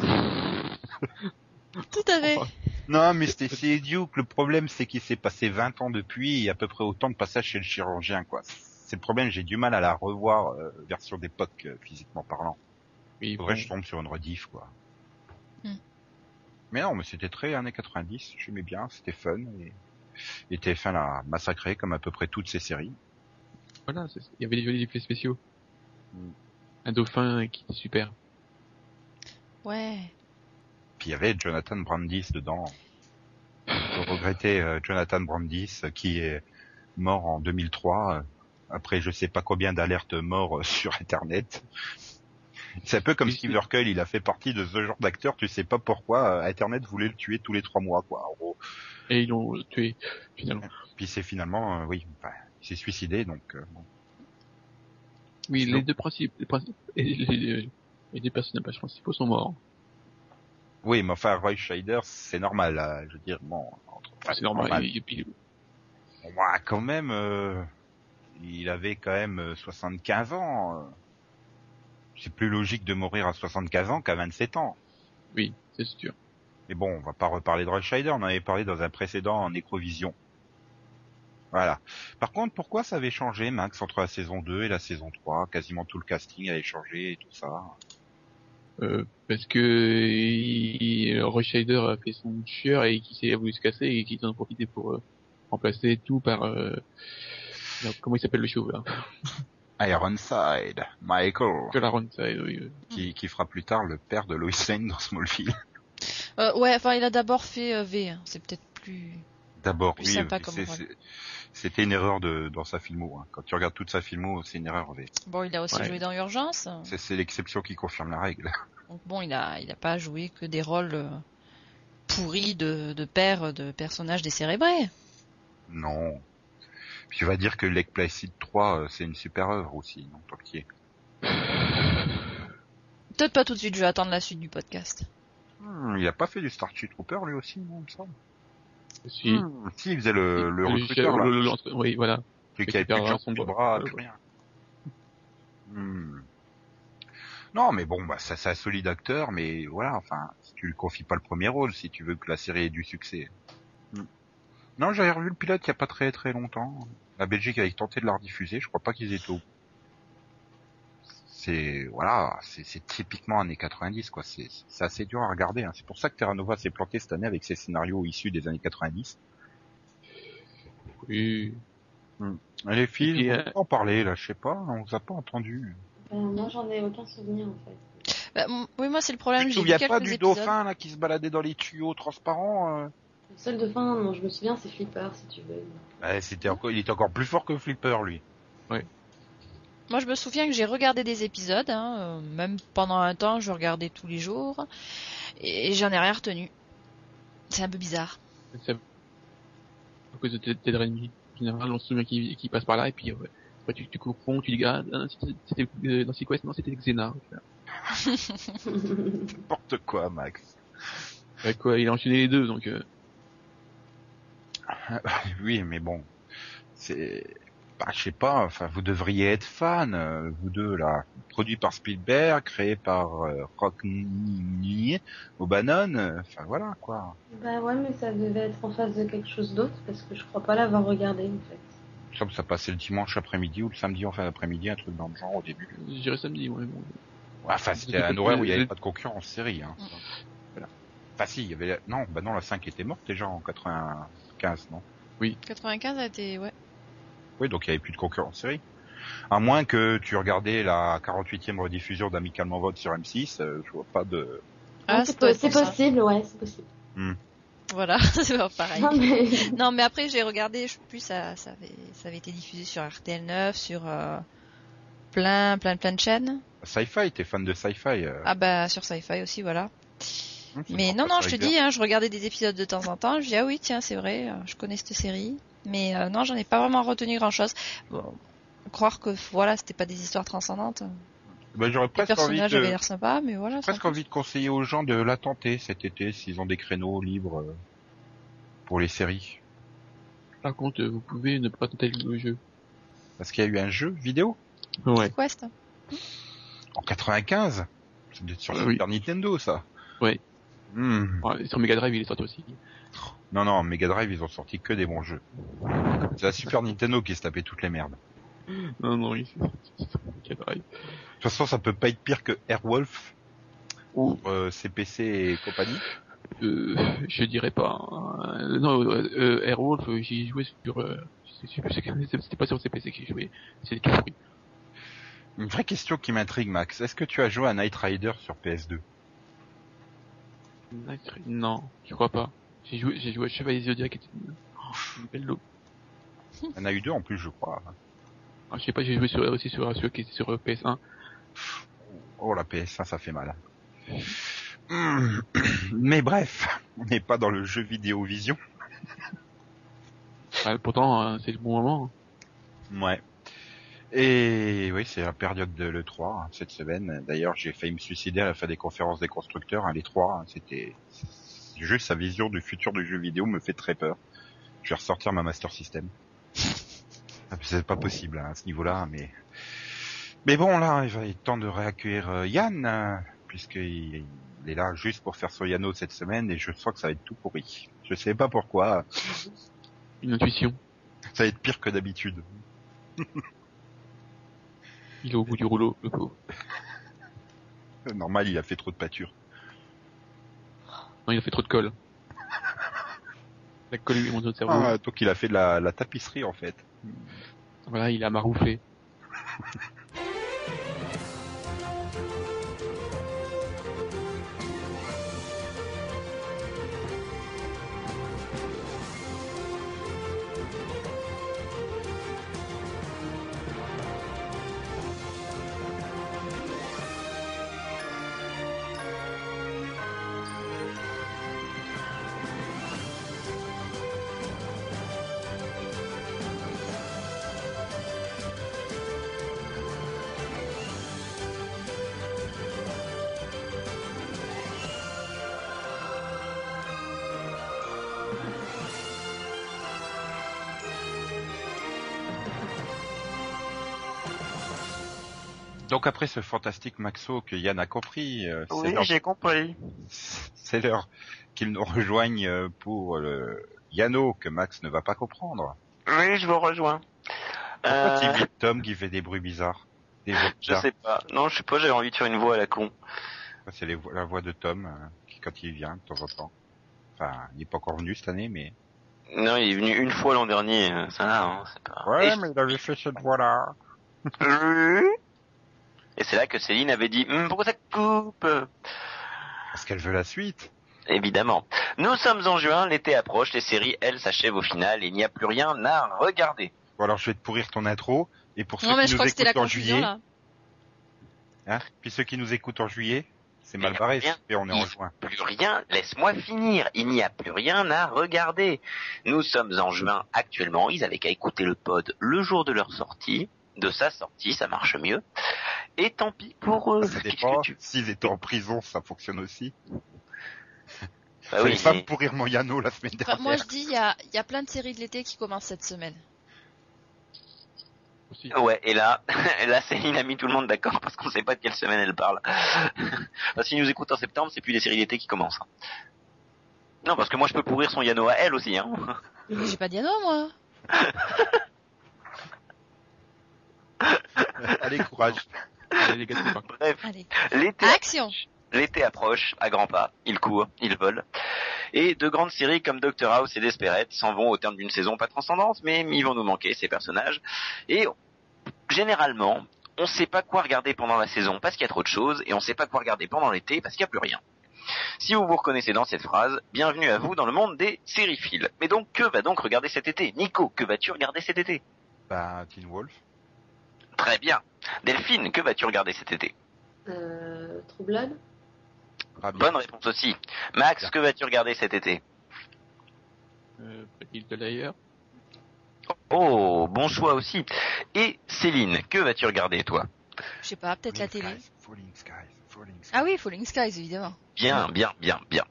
Tout à fait. Non, mais et Duke, le problème c'est qu'il s'est passé 20 ans depuis et à peu près autant de passages chez le chirurgien, quoi. C'est le problème, j'ai du mal à la revoir, euh, version d'époque, euh, physiquement parlant. Oui, faudrait bon. je tombe sur une rediff, quoi. Mais non, mais c'était très années 90, j'aimais bien, c'était fun. Et, et TF1 l'a massacré comme à peu près toutes ses séries. Voilà, c'est- il y avait des jolis effets spéciaux. Mm. Un dauphin qui était super. Ouais. Puis il y avait Jonathan Brandis dedans. Je regrettais euh, Jonathan Brandis qui est mort en 2003 euh, après je sais pas combien d'alertes morts euh, sur internet. C'est un peu comme Steve Urkel, il a fait partie de ce genre d'acteur, tu sais pas pourquoi internet voulait le tuer tous les trois mois quoi. En gros. Et ils l'ont tué, finalement. Puis c'est finalement oui, il s'est suicidé donc bon. Oui, les deux principes, les principes, et les, les deux personnages principaux sont morts. Oui, mais enfin Roy Scheider, c'est normal là, je veux dire bon, entre- enfin, c'est normal. Puis, Ouais, quand même, euh, il avait quand même euh, 75 ans. euh. C'est plus logique de mourir à 75 ans qu'à 27 ans. oui, c'est sûr. Mais bon, on va pas reparler de Roy Scheider, on en avait parlé dans un précédent en Nécrovision. Voilà. Par contre, pourquoi ça avait changé, Max, entre la saison 2 et la saison 3 Quasiment tout le casting avait changé et tout ça. Euh, parce que il, Roy Scheider a fait son chieur et qui s'est voulu se casser et qui en a profité pour euh, remplacer tout par euh, alors, comment il s'appelle le chauve là Ironside, Michael, Que la Ronside, oui. euh. qui, qui fera plus tard le père de Lois Lane dans Smallville. Euh, ouais, enfin, il a d'abord fait euh, V. hein. C'est peut-être plus. D'abord, oui, c'était une erreur de dans sa filmo. hein. Quand tu regardes toute sa filmo, c'est une erreur. V. Bon, il a aussi Ouais. joué dans Urgence. C'est l'exception qui confirme la règle. Donc bon, il a, il a pas joué que des rôles euh, pourris de, de père de personnages décérébrés. Non. Puis tu vas dire que Lake Placid 3, euh, c'est une super œuvre aussi, non, tant qu'il est. Peut-être pas tout de suite, je vais attendre la suite du podcast. Hmm, il a pas fait du Starship Trooper lui aussi, non, il me semble. Si. Hmm, si, il faisait le, le Le- recruteur, là. le- oui, voilà. Celui qui avait plus de son bras. plus ouais. rien. Hmm. Non, mais bon, bah, ça, c'est un solide acteur, mais voilà, enfin, si tu lui confies pas le premier rôle, si tu veux que la série ait du succès. Hmm. Non, j'avais revu le pilote il y a pas très très longtemps. La Belgique avait tenté de la rediffuser, je crois pas qu'ils étaient au c'est voilà, c'est typiquement années 90 quoi. C'est c'est assez dur à regarder. Hein. C'est pour ça que Terra Nova s'est planté cette année avec ses scénarios issus des années 90. Oui. Et les filles, puis, on euh, peut en parler là, je sais pas, on vous a pas entendu. Ben, moi, j'en ai aucun souvenir en fait. Bah, oui, moi c'est le problème. tu te souviens pas du épisodes. dauphin là qui se baladait dans les tuyaux transparents euh Le seul dauphin dont je me souviens, c'est Flipper, si tu veux. C'était encore, il était encore plus fort que Flipper lui. Moi, je me souviens que j'ai regardé des épisodes, hein, euh, même pendant un temps, je regardais tous les jours, et j'en ai rien retenu. C'est un peu bizarre. C'est à cause de Ted Ted Raimi. En général, on se souvient qu'il qu'il passe par là et puis ouais. Après, tu, tu confonds, tu dis ah, ah, c'était- c'était euh, dans Sequest, non c'était Xena. N'importe quoi, Max. Ouais, quoi, il a enchaîné les deux donc. Euh, oui, mais bon, c'est, bah, je sais pas. Enfin, vous devriez être fan, euh, vous deux là. Produit par Spielberg, créé par euh, Rock O'Bannon. euh, Enfin voilà quoi. bah ouais, mais ça devait être en face de quelque chose d'autre parce que je crois pas l'avoir regardé en fait. Il me semble que ça passait le dimanche après-midi ou le samedi en fin d'après-midi, un truc dans le genre au début. je dirais samedi, ouais. Bon. Ouais, enfin, c'était un horaire où il n'y avait pas de concurrence série. Hein. Voilà. Enfin si, il y avait... Non, bah non, la 5 était morte déjà en 95, non? 95 a été, ouais. Oui, donc il n'y avait plus de concurrence série. À moins que tu regardais la 48e rediffusion d'Amicalement Vote sur M6, euh, je vois pas de... Ah, ça c'est possible, ouais, c'est possible. Voilà, c'est pas pareil. Non, mais... Non, mais après j'ai regardé, je sais plus, ça, ça avait, ça avait été diffusé sur RTL 9, sur euh, plein, plein, plein de chaînes. Sci-Fi, t'es fan de Sci-Fi euh, Ah bah sur Sci-Fi aussi, voilà. hum, ça Mais non, non, je te dis, hein, je regardais des épisodes de temps en temps. Je dis ah oui, tiens, c'est vrai, euh, je connais cette série. Mais euh, non, j'en ai pas vraiment retenu grand-chose. Bon, croire que voilà, c'était pas des histoires transcendantes. Bah, j'aurais Les presque envie avaient de... l'air sympas, mais voilà. presque sans envie de conseiller aux gens de la tenter cet été s'ils ont des créneaux libres euh, pour les séries. Par contre, euh, vous pouvez ne pas tenter le jeu. Parce qu'il y a eu un jeu vidéo Ouais. Quest. en 95. C'est peut-être sur Ah oui. Super Nintendo ça. Ouais. Hmm. Ouais, Sur Mega Drive, il est sorti aussi. Non, non, Mega Drive, ils ont sorti que des bons jeux. C'est la Super Nintendo qui se tapait toutes les merdes. Non, non, sur Mega Drive. De toute façon, ça peut pas être pire que Airwolf ou euh, CPC et compagnie. Euh, je dirais pas. hein. non, euh, euh, Airwolf, euh, j'y ai joué sur. Euh, c'était pas sur CPC que j'ai joué. C'est tout fruit. Une vraie question qui m'intrigue, Max. Est-ce que tu as joué à Night Rider sur PS2 Non, je crois pas. J'ai joué, j'ai joué à Chevalier Zodiac. qui était une- oh, belle loupe. Il y en a eu deux en plus, je crois. Ah, je sais pas, j'ai joué sur, aussi sur était sur euh, PS1. Oh, la PS1, ça fait mal. Hmm. Mais bref, on n'est pas dans le jeu vidéo vision. Pourtant, euh, c'est le bon moment. Ouais. Et oui, c'est la période de l'E3 hein, cette semaine. D'ailleurs, j'ai failli me suicider à la fin des conférences des constructeurs. Hein, L'E3, hein, c'était juste sa vision du futur du jeu vidéo me fait très peur. Je vais ressortir ma Master System. Ah, C'est pas possible hein, à ce niveau-là, mais mais bon là, il va être temps de réaccueillir euh, Yann, euh, puisqu'il il est là juste pour faire son Yano cette semaine, et je sens que ça va être tout pourri. Je sais pas pourquoi, Une intuition. ça va être pire que d'habitude. Il est au bout du rouleau, le pauvre. Normal, il a fait trop de pâture. Non, il a fait trop de colle. La colle lui au cerveau. Ah, donc il a fait de la, la tapisserie en fait. Voilà, il a marouflé. Donc après ce fantastique Maxo que Yann a compris, euh, c'est Oui, l'heure- j'ai compris. c'est l'heure qu'il nous rejoigne euh, pour le Yano que Max ne va pas comprendre. Oui, je vous rejoins. Pourquoi Euh, tu imites Tom qui fait des bruits bizarres Des voix je sais pas. Non, je sais pas, j'avais envie de faire une voix à la con. C'est la voix de Tom euh, qui quand il vient de temps en temps. Enfin, il n'est pas encore venu cette année, mais... Non, il est venu une fois l'an dernier, euh, ça là, hein, c'est pas... Ouais, Et, mais il avait fait cette voix-là. Et c'est là que Céline avait dit, Hum, pourquoi ça coupe? Parce qu'elle veut la suite. Évidemment. Nous sommes en juin, l'été approche, les séries, elles, s'achèvent au final, et il n'y a plus rien à regarder. Bon alors je vais te pourrir ton intro. Et pour ceux Non qui nous écoutent en juillet, hein, puis ceux qui nous écoutent en juillet, c'est mal barré, rien. et on est en juin. Plus rien, laisse-moi finir. Il n'y a plus rien à regarder. Nous sommes en juin actuellement. Ils avaient qu'à écouter le pod le jour de leur sortie. De sa sortie, ça marche mieux. Et tant pis pour eux. Ça dépend. S'ils étaient en prison, ça fonctionne aussi. Bah oui, pas mais- me pourrir mon Yano la semaine Enfin, dernière. moi je dis il y a, y a plein de séries de l'été qui commencent cette semaine. Aussi. Ouais, et là, là, Céline a mis tout le monde d'accord parce qu'on sait pas de quelle semaine elle parle. Parce qu'ils nous écoutent en septembre, c'est plus les séries d'été qui commencent. Non, parce que moi je peux pourrir son Yano à elle aussi, hein. Mais j'ai pas dit ah non moi. Allez, courage. Allez, les gars, c'est pas. Bref, Allez. l'été Action L'été approche à grands pas, ils courent, ils volent. Et de grandes séries comme Doctor House et Desperate s'en vont au terme d'une saison pas transcendante, mais ils vont nous manquer, ces personnages. Et généralement, on sait pas quoi regarder pendant la saison parce qu'il y a trop de choses, et on sait pas quoi regarder pendant l'été parce qu'il y a plus rien. Si vous vous reconnaissez dans cette phrase, bienvenue à vous dans le monde des sériphiles. Mais donc, que va donc regarder cet été? Nico, que vas-tu regarder cet été? Bah, Teen Wolf. Très bien. Delphine, que vas-tu regarder cet été? Euh, Ah, bien. Bonne réponse aussi. Max, que vas-tu regarder cet été? Euh, Liars. Oh, bon choix aussi. Et Céline, que vas-tu regarder toi? Je sais pas, peut-être la télé. Skies, Falling Skies, Falling Skies. Ah oui, Falling Skies évidemment. Bien, bien, bien, bien.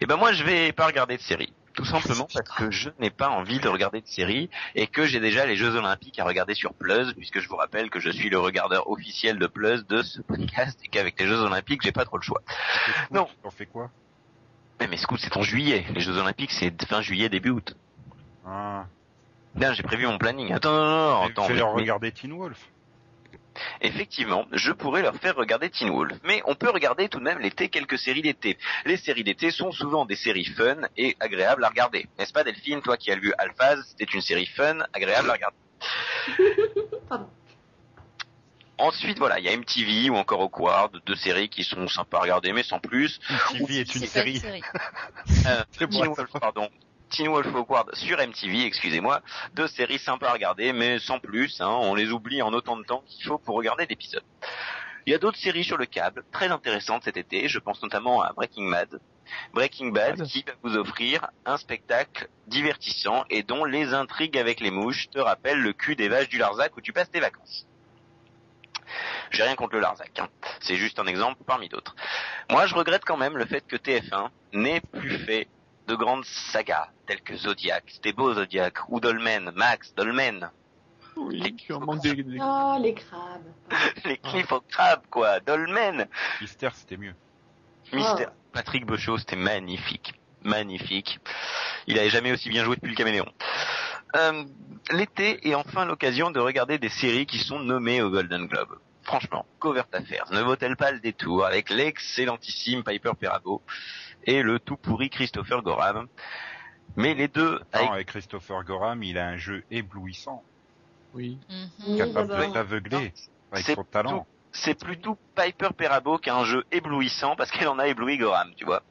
Eh ben moi je vais pas regarder de série. Tout simplement parce que je n'ai pas envie de regarder de série et que j'ai déjà les Jeux Olympiques à regarder sur Plus, puisque je vous rappelle que je suis le regardeur officiel de Plus de ce podcast et qu'avec les Jeux Olympiques j'ai pas trop le choix. Non. T'en fais quoi? Mais mes scouts c'est en juillet. Les Jeux Olympiques c'est fin juillet début août. ah. J'ai prévu mon planning. Attends, non, non, non, attends. Mais- leur mais- regarder Teen Wolf. Effectivement, je pourrais leur faire regarder Teen Wolf. Mais on peut regarder tout de même l'été quelques séries d'été. Les séries d'été sont souvent des séries fun et agréables à regarder. N'est-ce pas Delphine, toi qui as vu Alphaz, c'était une série fun, agréable à regarder. Pardon. Ensuite, voilà, il y a MTV ou encore Awkward, deux séries qui sont sympas à regarder, mais sans plus. TV est une C'est pas série. Euh, pardon. Teen Wolf Awkward sur MTV, excusez-moi. Deux séries sympas à regarder, mais sans plus. Hein, on les oublie en autant de temps qu'il faut pour regarder l'épisode. Il y a d'autres séries sur le câble, très intéressantes cet été. Je pense notamment à Breaking Bad. Breaking Bad qui va vous offrir un spectacle divertissant et dont les intrigues avec les mouches te rappellent le cul des vaches du Larzac où tu passes tes vacances. J'ai rien contre le Larzac, hein. c'est juste un exemple parmi d'autres. Moi, je regrette quand même le fait que TF1 n'ait plus fait de grandes sagas telles que Zodiac, c'était beau Zodiac, ou Dolmen, Max, Dolmen, Oui, tu en manques des, des- Oh, les crabes. les Cliff au crabe, quoi, Dolmen, Mystère, c'était mieux. Mystère. Patrick Bechaud, c'était magnifique, magnifique. Il avait jamais aussi bien joué depuis le caméléon. Euh, L'été est enfin l'occasion de regarder des séries qui sont nommées au Golden Globe. Franchement, Covert Affairs ne vaut-elle pas le détour avec l'excellentissime Piper Perabo et le tout pourri Christopher Gorham Mais les deux, avec Non, avec Christopher Gorham, il a un jeu éblouissant, Oui. Mhm. Oui, capable d'abord. de t'aveugler avec C'est son talent. c'est plutôt Piper Perabo qui a un jeu éblouissant parce qu'elle en a ébloui Gorham, tu vois.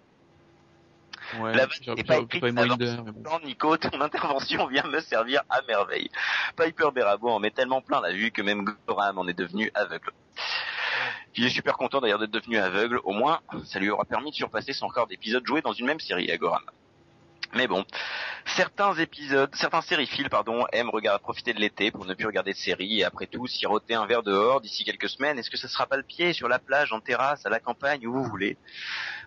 Ouais, La vanne n'est pas écrite avant. Bon. Nico, ton intervention vient me servir à merveille. Piper Perabo en met tellement plein la vue que même Gorham en est devenu aveugle. Il est super content d'ailleurs d'être devenu aveugle, au moins ça lui aura permis de surpasser son record d'épisodes joués dans une même série à Gorham. Mais bon, certains épisodes, certains sériphiles, pardon, aiment regarder, profiter de l'été pour ne plus regarder de séries et après tout siroter un verre dehors d'ici quelques semaines. Est-ce que ça sera pas le pied sur la plage, en terrasse, à la campagne, où vous voulez?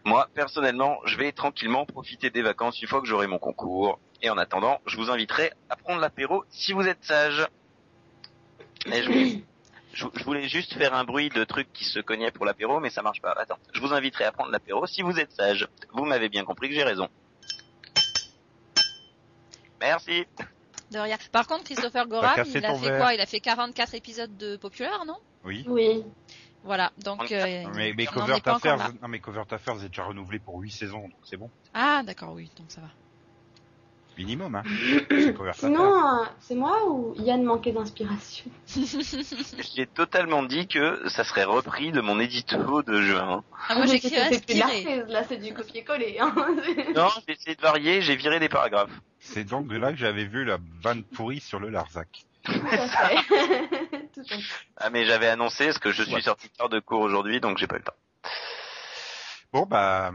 Moi, personnellement, je vais tranquillement profiter des vacances une fois que j'aurai mon concours. Et en attendant, je vous inviterai à prendre l'apéro si vous êtes sage. Et je, je- je voulais juste faire un bruit de truc qui se cognait pour l'apéro, mais ça marche pas. Attends, je vous inviterai à prendre l'apéro si vous êtes sage. Vous m'avez bien compris que j'ai raison. Merci. De rien. Par contre, Christopher Gorham, il a fait verre. quoi? Il a fait 44 épisodes de Populaire, non? Oui. Oui. Voilà, donc... euh, Mais, mais Covert Affairs, non mais Covert Affairs est déjà renouvelé pour 8 saisons, donc c'est bon. Ah, d'accord, oui, donc ça va. Minimum, hein. Sinon, euh, c'est moi ou Yann manquait d'inspiration? J'ai totalement dit que ça serait repris de mon édito de juin. Ah, moi plus de la inspiré. là c'est du copier-coller. Hein. Non, j'ai essayé de varier, j'ai viré des paragraphes. C'est donc de là que j'avais vu la vanne pourrie sur le Larzac. Tout à fait. Tout à fait. Ah mais j'avais annoncé parce que je suis Ouais. sorti tard de cours aujourd'hui, donc j'ai pas eu le temps. Bon bah,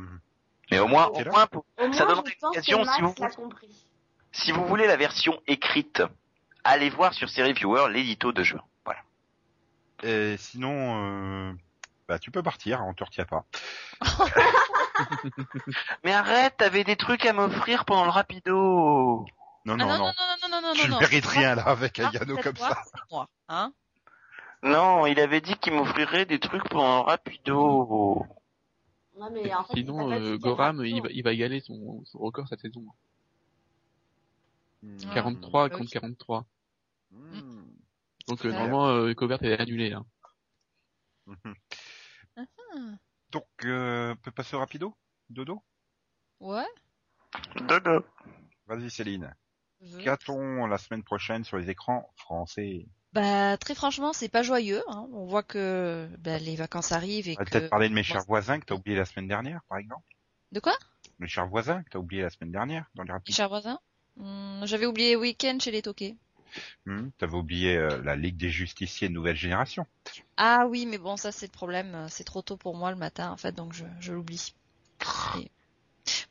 Mais au moins, au pour- Au moins, Ça donnerait l'occasion, que si vous- l'a compris. Si vous voulez la version écrite, allez voir sur Série Viewer l'édito de juin. Voilà. euh, sinon, euh, bah tu peux partir, on te retient pas. Mais arrête, t'avais des trucs à m'offrir pendant le rapido. Non, Ah non, non, non, non. non, non, non, non, Tu non, non. mérites rien là avec un Yano comme ça. Moi, hein Non, il avait dit qu'il m'offrirait des trucs pendant le rapido. Ouais, mais en fait, Sinon, euh, rapido. il va, il va égaler son, son record cette saison. Hmm. 43 bah oui. contre 43. Hmm. Donc euh, normalement, euh, Covert est annulé. Hein. Mhm. Ah. Donc, euh, on peut passer au rapido? Dodo? Ouais. Dodo. Vas-y Céline. Qu'a-t-on la semaine prochaine sur les écrans français? Bah très franchement, c'est pas joyeux. Hein. On voit que bah, les vacances arrivent et On va que. peut-être parler de mes chers voisins que t'as oublié la semaine dernière, par exemple. De quoi? Mes chers voisins que t'as oublié la semaine dernière dans les rapides. Cher voisin Hmm, J'avais oublié Week-end chez les Toqués. Hmm, T'avais oublié euh, la Ligue des Justiciers Nouvelle Génération. Ah oui, mais bon, ça c'est le problème. euh, C'est trop tôt pour moi le matin, en fait, donc je, je l'oublie. Et-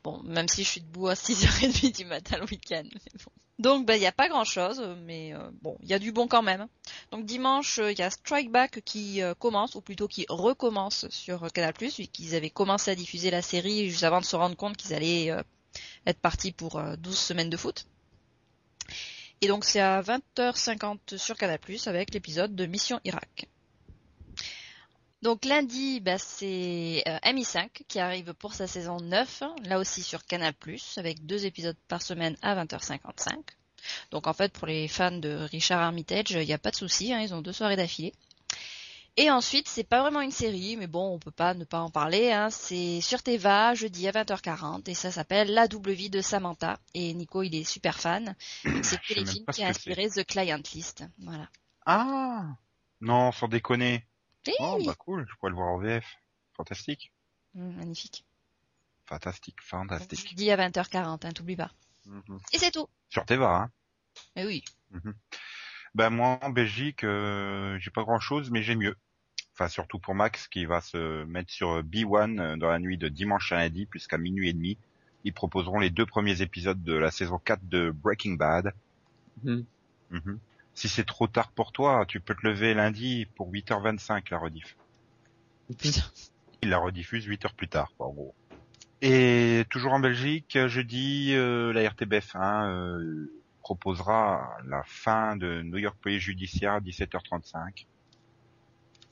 Bon, même si je suis debout à 6h30 du matin le week-end. bon. Donc, bah, il n'y a pas grand-chose, mais euh, bon, il y a du bon quand même. Donc, dimanche, il y a Strike Back qui euh, commence, ou plutôt qui recommence sur Canal+, vu qu'ils avaient commencé à diffuser la série juste avant de se rendre compte qu'ils allaient euh, être partis pour euh, 12 semaines de foot. Et donc, c'est à 20h50 sur Canal+, avec l'épisode de Mission Irak. Donc lundi, bah, c'est euh, MI5 qui arrive pour sa saison 9, là aussi sur Canal+, avec deux épisodes par semaine à 20h55. Donc en fait, pour les fans de Richard Armitage, il n'y a pas de souci, hein, ils ont deux soirées d'affilée. Et ensuite, c'est pas vraiment une série, mais bon, on peut pas ne pas en parler. Hein. C'est sur Teva, jeudi à 20h40, et ça s'appelle La double vie de Samantha. Et Nico, il est super fan. C'est téléfilm qui a inspiré The Client List. Voilà. Ah Non, sans déconner. Oui, Oh, bah cool, je pourrais le voir en VF. Fantastique. Hum, magnifique. Fantastique, fantastique. Jeudi à 20h40, hein, t'oublies pas. Mhm. Et c'est tout. Sur Teva, hein. Oui. Ben moi en Belgique, euh, j'ai pas grand chose, mais j'ai mieux. Enfin surtout pour Max qui va se mettre sur B1 euh, dans la nuit de dimanche à lundi, puisqu'à minuit et demi, ils proposeront les deux premiers épisodes de la saison 4 de Breaking Bad. Mhm. Mhm. Si c'est trop tard pour toi, tu peux te lever lundi pour 8h25 la rediff. Putain. Il la rediffuse 8 heures plus tard, quoi, en gros. Et toujours en Belgique, jeudi, euh, la RTBF1 euh, proposera la fin de New York Police Judiciaire à 17h35.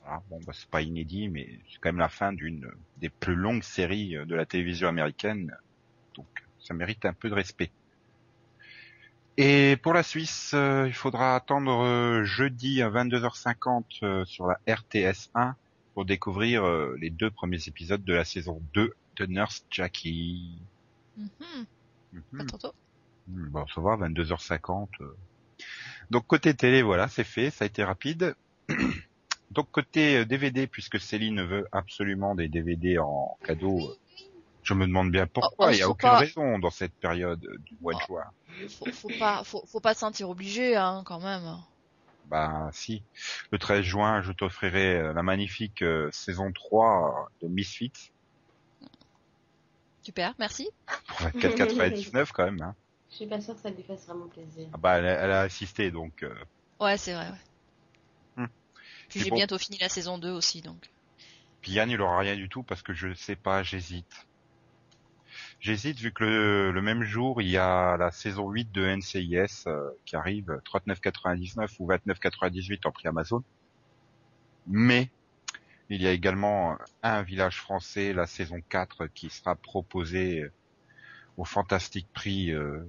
Voilà, bon, bah, c'est pas inédit, mais c'est quand même la fin d'une des plus longues séries de la télévision américaine, donc ça mérite un peu de respect. Et pour la Suisse, euh, il faudra attendre euh, jeudi à 22h50 euh, sur la RTS 1 pour découvrir les deux premiers épisodes de la saison 2 de Nurse Jackie. Mhm. Mhm. À tantôt. Hmm, Bon, ça va, 22h50. euh. Donc côté télé, voilà, c'est fait, ça a été rapide. Donc côté euh, DVD, puisque Céline veut absolument des DVD en cadeau, euh, je me demande bien pourquoi. Oh, oh, Il n'y a aucune pas- raison dans cette période euh, du mois de Oh. juin. Faut, faut pas, faut, faut pas se sentir obligé, hein, quand même. Bah si. Le 13 juin, je t'offrirai euh, la magnifique euh, saison 3 de Misfits Super, merci. pour 24,99 quand même. Hein. Je suis pas sûre que ça lui fasse vraiment plaisir. Ah bah elle, a- elle a assisté donc. euh, Ouais, c'est vrai, ouais. Puis j'ai bon. bientôt fini la saison 2 aussi, donc. Puis Yann, il aura rien du tout parce que je sais pas, j'hésite. J'hésite vu que le, le même jour, il y a la saison 8 de NCIS euh, qui arrive 39,99 ou 29,98 en prix Amazon. Mais il y a également un village français, la saison 4, qui sera proposée au fantastique prix euh,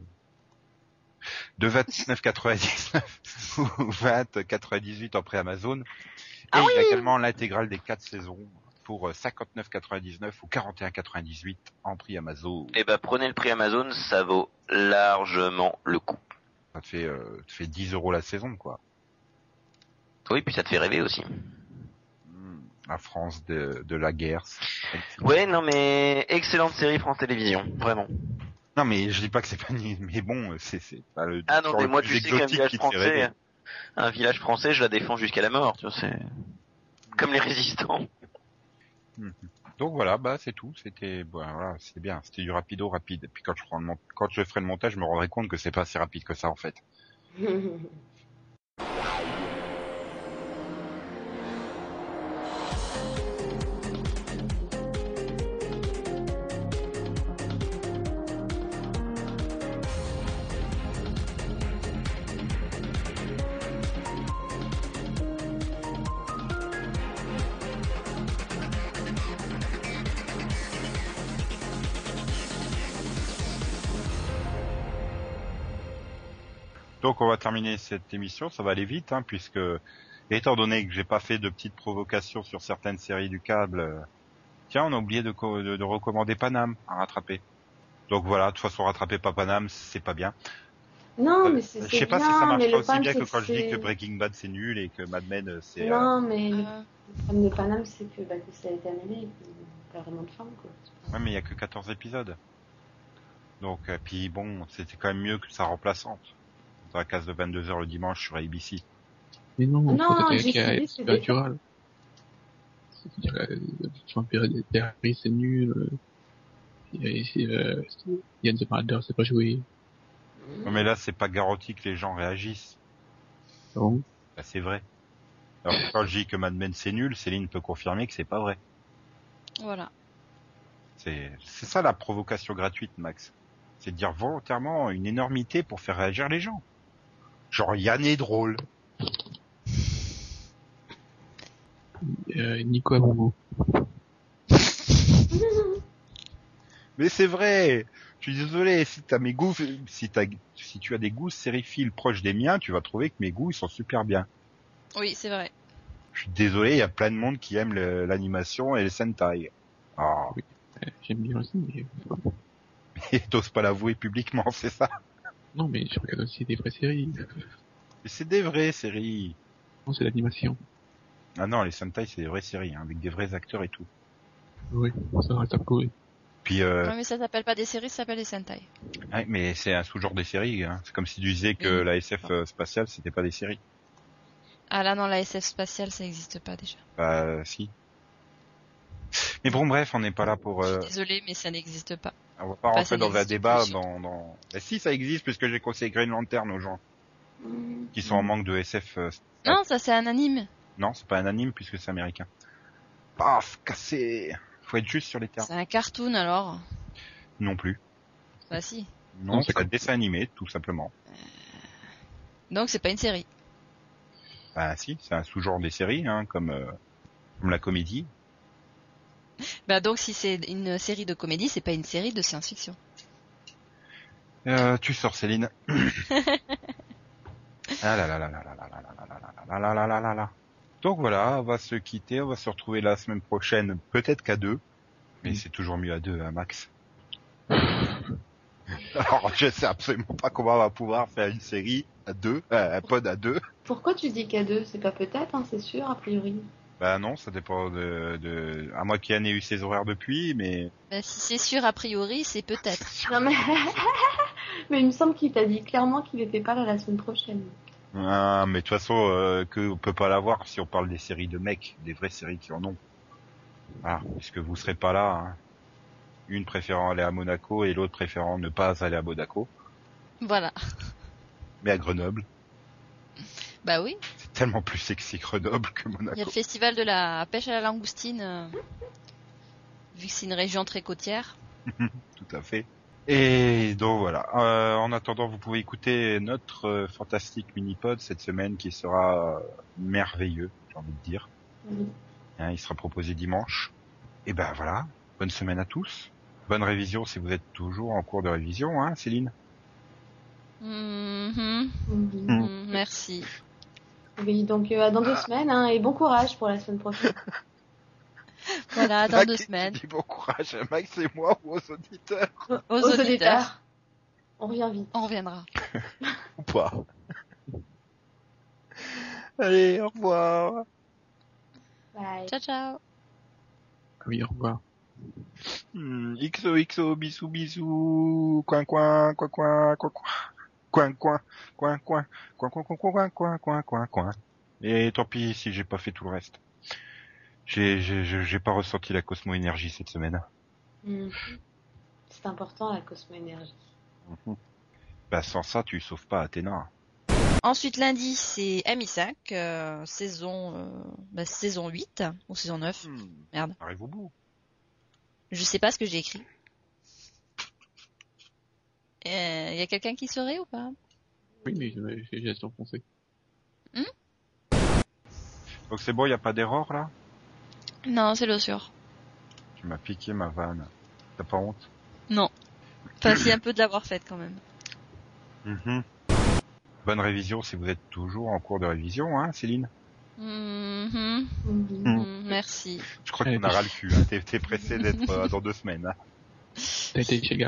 de 29,99 ou 20,98 en prix Amazon. Et Ah il y a également l'intégrale des quatre saisons pour euh, 59,99 ou 41,98 en prix Amazon. Eh ben, prenez le prix Amazon, ça vaut largement le coup. Ça te fait, euh, te fait 10 euros la saison, quoi. Oui, puis ça te fait rêver aussi. La France de, de la guerre. Ouais, non mais excellente série France Télévisions, vraiment. Non, mais je dis pas que c'est pas ni, mais bon, c'est, c'est pas le, Ah non, mais moi tu sais qu'un village français, rêver. un village français, je la défends jusqu'à la mort, tu vois, c'est comme les résistants. Donc voilà, bah, c'est tout. C'était, bon, voilà, c'est bien. C'était du rapido rapide. Et puis quand je prends le mont- quand je ferai le montage, je me rendrai compte que c'est pas si rapide que ça, en fait. Donc on va terminer cette émission, ça va aller vite, hein, puisque étant donné que j'ai pas fait de petites provocations sur certaines séries du câble, euh, tiens, on a oublié de, co- de, de recommander Panam à rattraper. Donc voilà, de toute façon rattraper pas Panam, c'est pas bien. non, mais c'est Je c'est sais pas bien, si ça marche pas aussi bien c'est que quand je dis c'est- que Breaking Bad c'est nul et que euh, Mad Men c'est... euh, Non, mais le Euh, problème de Paname, c'est que, bah, que ça a été annulé et qu'il n'y a pas vraiment de fin, quoi. Ouais, mais il y a que 14 épisodes. Donc, euh, puis bon, c'était quand même mieux que sa remplaçante. Dans la case de 22h le dimanche sur ABC. Mais non, Non, c'est Supernatural. C'est-à-dire, euh, c'est nul. euh, et c'est, euh, c'est- Yann the Marauder, c'est pas joué. Non, mais là, c'est pas garanti que les gens réagissent. Bon? Bah, c'est vrai. Alors, quand je dis que Mad Men c'est nul, Céline peut confirmer que c'est pas vrai. voilà. C'est, c'est ça la provocation gratuite, Max. C'est de dire volontairement une énormité pour faire réagir les gens. Genre, Yann est drôle. Euh, Nico mot. Mais c'est vrai. Je suis désolé. Si t'as mes goûts, si t'as, si tu as des goûts sériphiles proches des miens, tu vas trouver que mes goûts ils sont super bien. Oui, c'est vrai. Je suis désolé, il y a plein de monde qui aime l'animation et le Sentai. Ah, Euh, J'aime bien aussi, mais et t'oses pas l'avouer publiquement, c'est ça? Non, mais je regarde aussi des vraies séries. Mais c'est des vraies séries. Non, c'est l'animation. Ah non, les Sentai, c'est des vraies séries, hein, avec des vrais acteurs et tout. Oui, ça reste à prouver. Puis, euh, Ouais, mais ça s'appelle pas des séries, ça s'appelle des Sentai. ouais, mais c'est un sous-genre des séries. Hein. C'est comme si tu disais que Oui. la SF euh, spatiale, c'était pas des séries. Ah là, non, la SF spatiale, ça existe pas déjà. Bah, si. Mais bon, bref, on n'est pas là pour... euh, Désolé, mais ça n'existe pas. On va pas rentrer dans un débat dans... dans... Si, ça existe, puisque j'ai conseillé Green Lantern aux gens Mm. qui sont en manque de SF. euh, Non, ça c'est un anime. Non, c'est pas un anime, puisque c'est américain. Paf, cassé Faut être juste sur les termes. C'est un cartoon alors. Non plus. Bah si. Non, c'est un dessin animé, tout simplement. Donc c'est pas une série. Bah si, c'est un sous-genre des séries, hein, comme, euh, comme la comédie. Bah donc si c'est une série de comédie, c'est pas une série de science-fiction. Euh, tu sors Céline. ah là là là là là là là là là là là là là là là. Donc voilà, on va se quitter, on va se retrouver la semaine prochaine, peut-être qu'à deux. Mais Mm. c'est toujours mieux à deux, hein, Max. Alors, je sais absolument pas comment on va pouvoir faire une série à deux, euh, un pod à deux. Pourquoi tu dis qu'à deux C'est pas peut-être, hein, c'est sûr, a priori. Bah non, ça dépend de, de... à moins qu'Yann ait eu ses horaires depuis, mais Bah si c'est sûr a priori, c'est peut-être. Non mais... mais il me semble qu'il t'a dit clairement qu'il était pas là la semaine prochaine. Ah, mais de toute façon, euh, que on peut pas l'avoir si on parle des séries de mecs, des vraies séries qui en ont. Voilà, puisque vous serez pas là. hein. Une préférant aller à Monaco et l'autre préférant ne pas aller à Monaco, Voilà. mais à Grenoble. Bah oui. Tellement plus sexy Grenoble que Il y a Monaco. le festival de la pêche à la langoustine. euh, vu que c'est une région très côtière. Tout à fait. Et donc voilà. Euh, en attendant, vous pouvez écouter notre euh, fantastique mini-pod cette semaine qui sera euh, merveilleux, j'ai envie de dire. Hein, il sera proposé dimanche. Et ben voilà. Bonne semaine à tous. Bonne révision si vous êtes toujours en cours de révision, hein, Céline? Mhm. Mhm. Mhm, Merci. Oui, donc euh, à dans deux semaines, hein, et bon courage pour la semaine prochaine. Voilà, dans Max, deux semaines. dis bon courage à Max et moi ou aux auditeurs Aux, auditeurs. On revient vite. On reviendra. ou pas. Allez, au revoir. Bye. Ciao ciao. Ah oui, au revoir. Hmm, XOXO, bisous bisous, coin coin, coin coin, coin coin, coin coin, coin coin, coin coin, coin coin, coin coin, coin coin. Et tant pis si j'ai pas fait tout le reste. J'ai, j'ai, j'ai j'ai pas ressenti la Cosmo Énergie cette semaine. Mhm. C'est important la cosmo-énergie. Bah sans ça, tu sauves pas Athéna. Ensuite lundi c'est MI5, euh, saison euh, bah, saison 8 ou saison 9. Merde. Arrive au bout. Je sais pas ce que j'ai écrit. Il y a quelqu'un qui saurait ou pas? Oui, mais j'ai j'ai enfoncé. Donc c'est bon, y a pas d'erreur là? Non, c'est le sûr. Tu m'as piqué ma vanne. T'as pas honte? Non. Enfin, si un peu de l'avoir faite quand même. Mhm. Bonne révision si vous êtes toujours en cours de révision, hein, Céline? Mhm. Mhm. Mhm, Merci. Je crois Elle qu'on a était- ras le cul. Hein. T'es, pressé d'être euh, dans deux semaines. Hein. T'as été chez le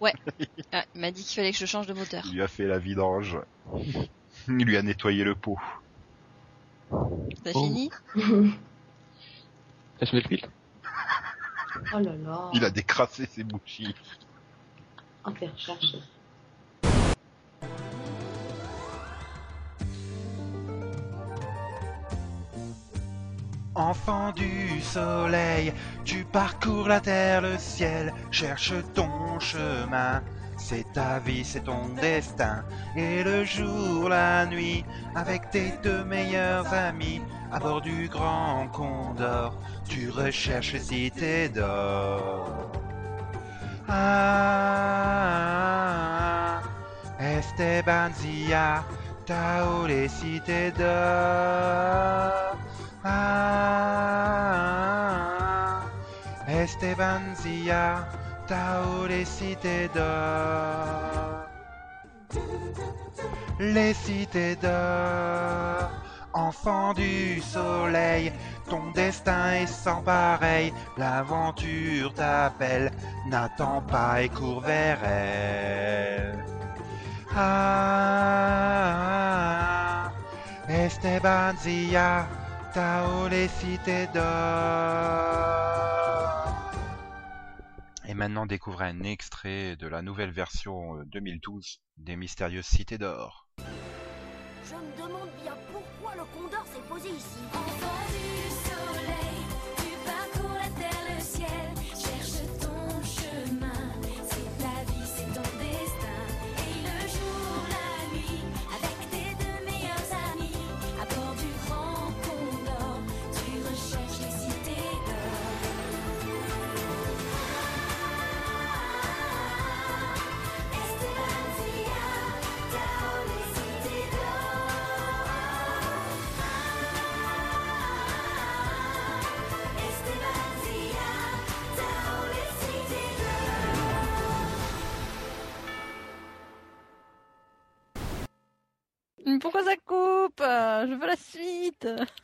garagiste Ah, il m'a dit qu'il fallait que je change de moteur. Il lui a fait la vidange. Il lui a nettoyé le pot. T'as Oh. fini T'as changé le filtre oh là là. Il a décrassé ses bougies. On recherché. Enfant du soleil, tu parcours la terre, le ciel, cherche chemin. C'est ta vie, c'est ton destin. Et le jour, la nuit, avec tes deux meilleurs amis, à bord du grand condor, tu recherches les cités d'or. Ah, Esteban Zia, Tao les cités d'or. Ah, Esteban Zia, Tao les cités d'or. Les cités d'or, enfant du soleil, ton destin est sans pareil, l'aventure t'appelle, n'attends pas et cours vers elle. Ah, Esteban Zia, Tao les cités d'or. Et maintenant découvrez un extrait de la nouvelle version euh, 2012 des Mystérieuses Cités d'or. Je me demande bien pourquoi le condor s'est posé ici. Pourquoi ça coupe? Je veux la suite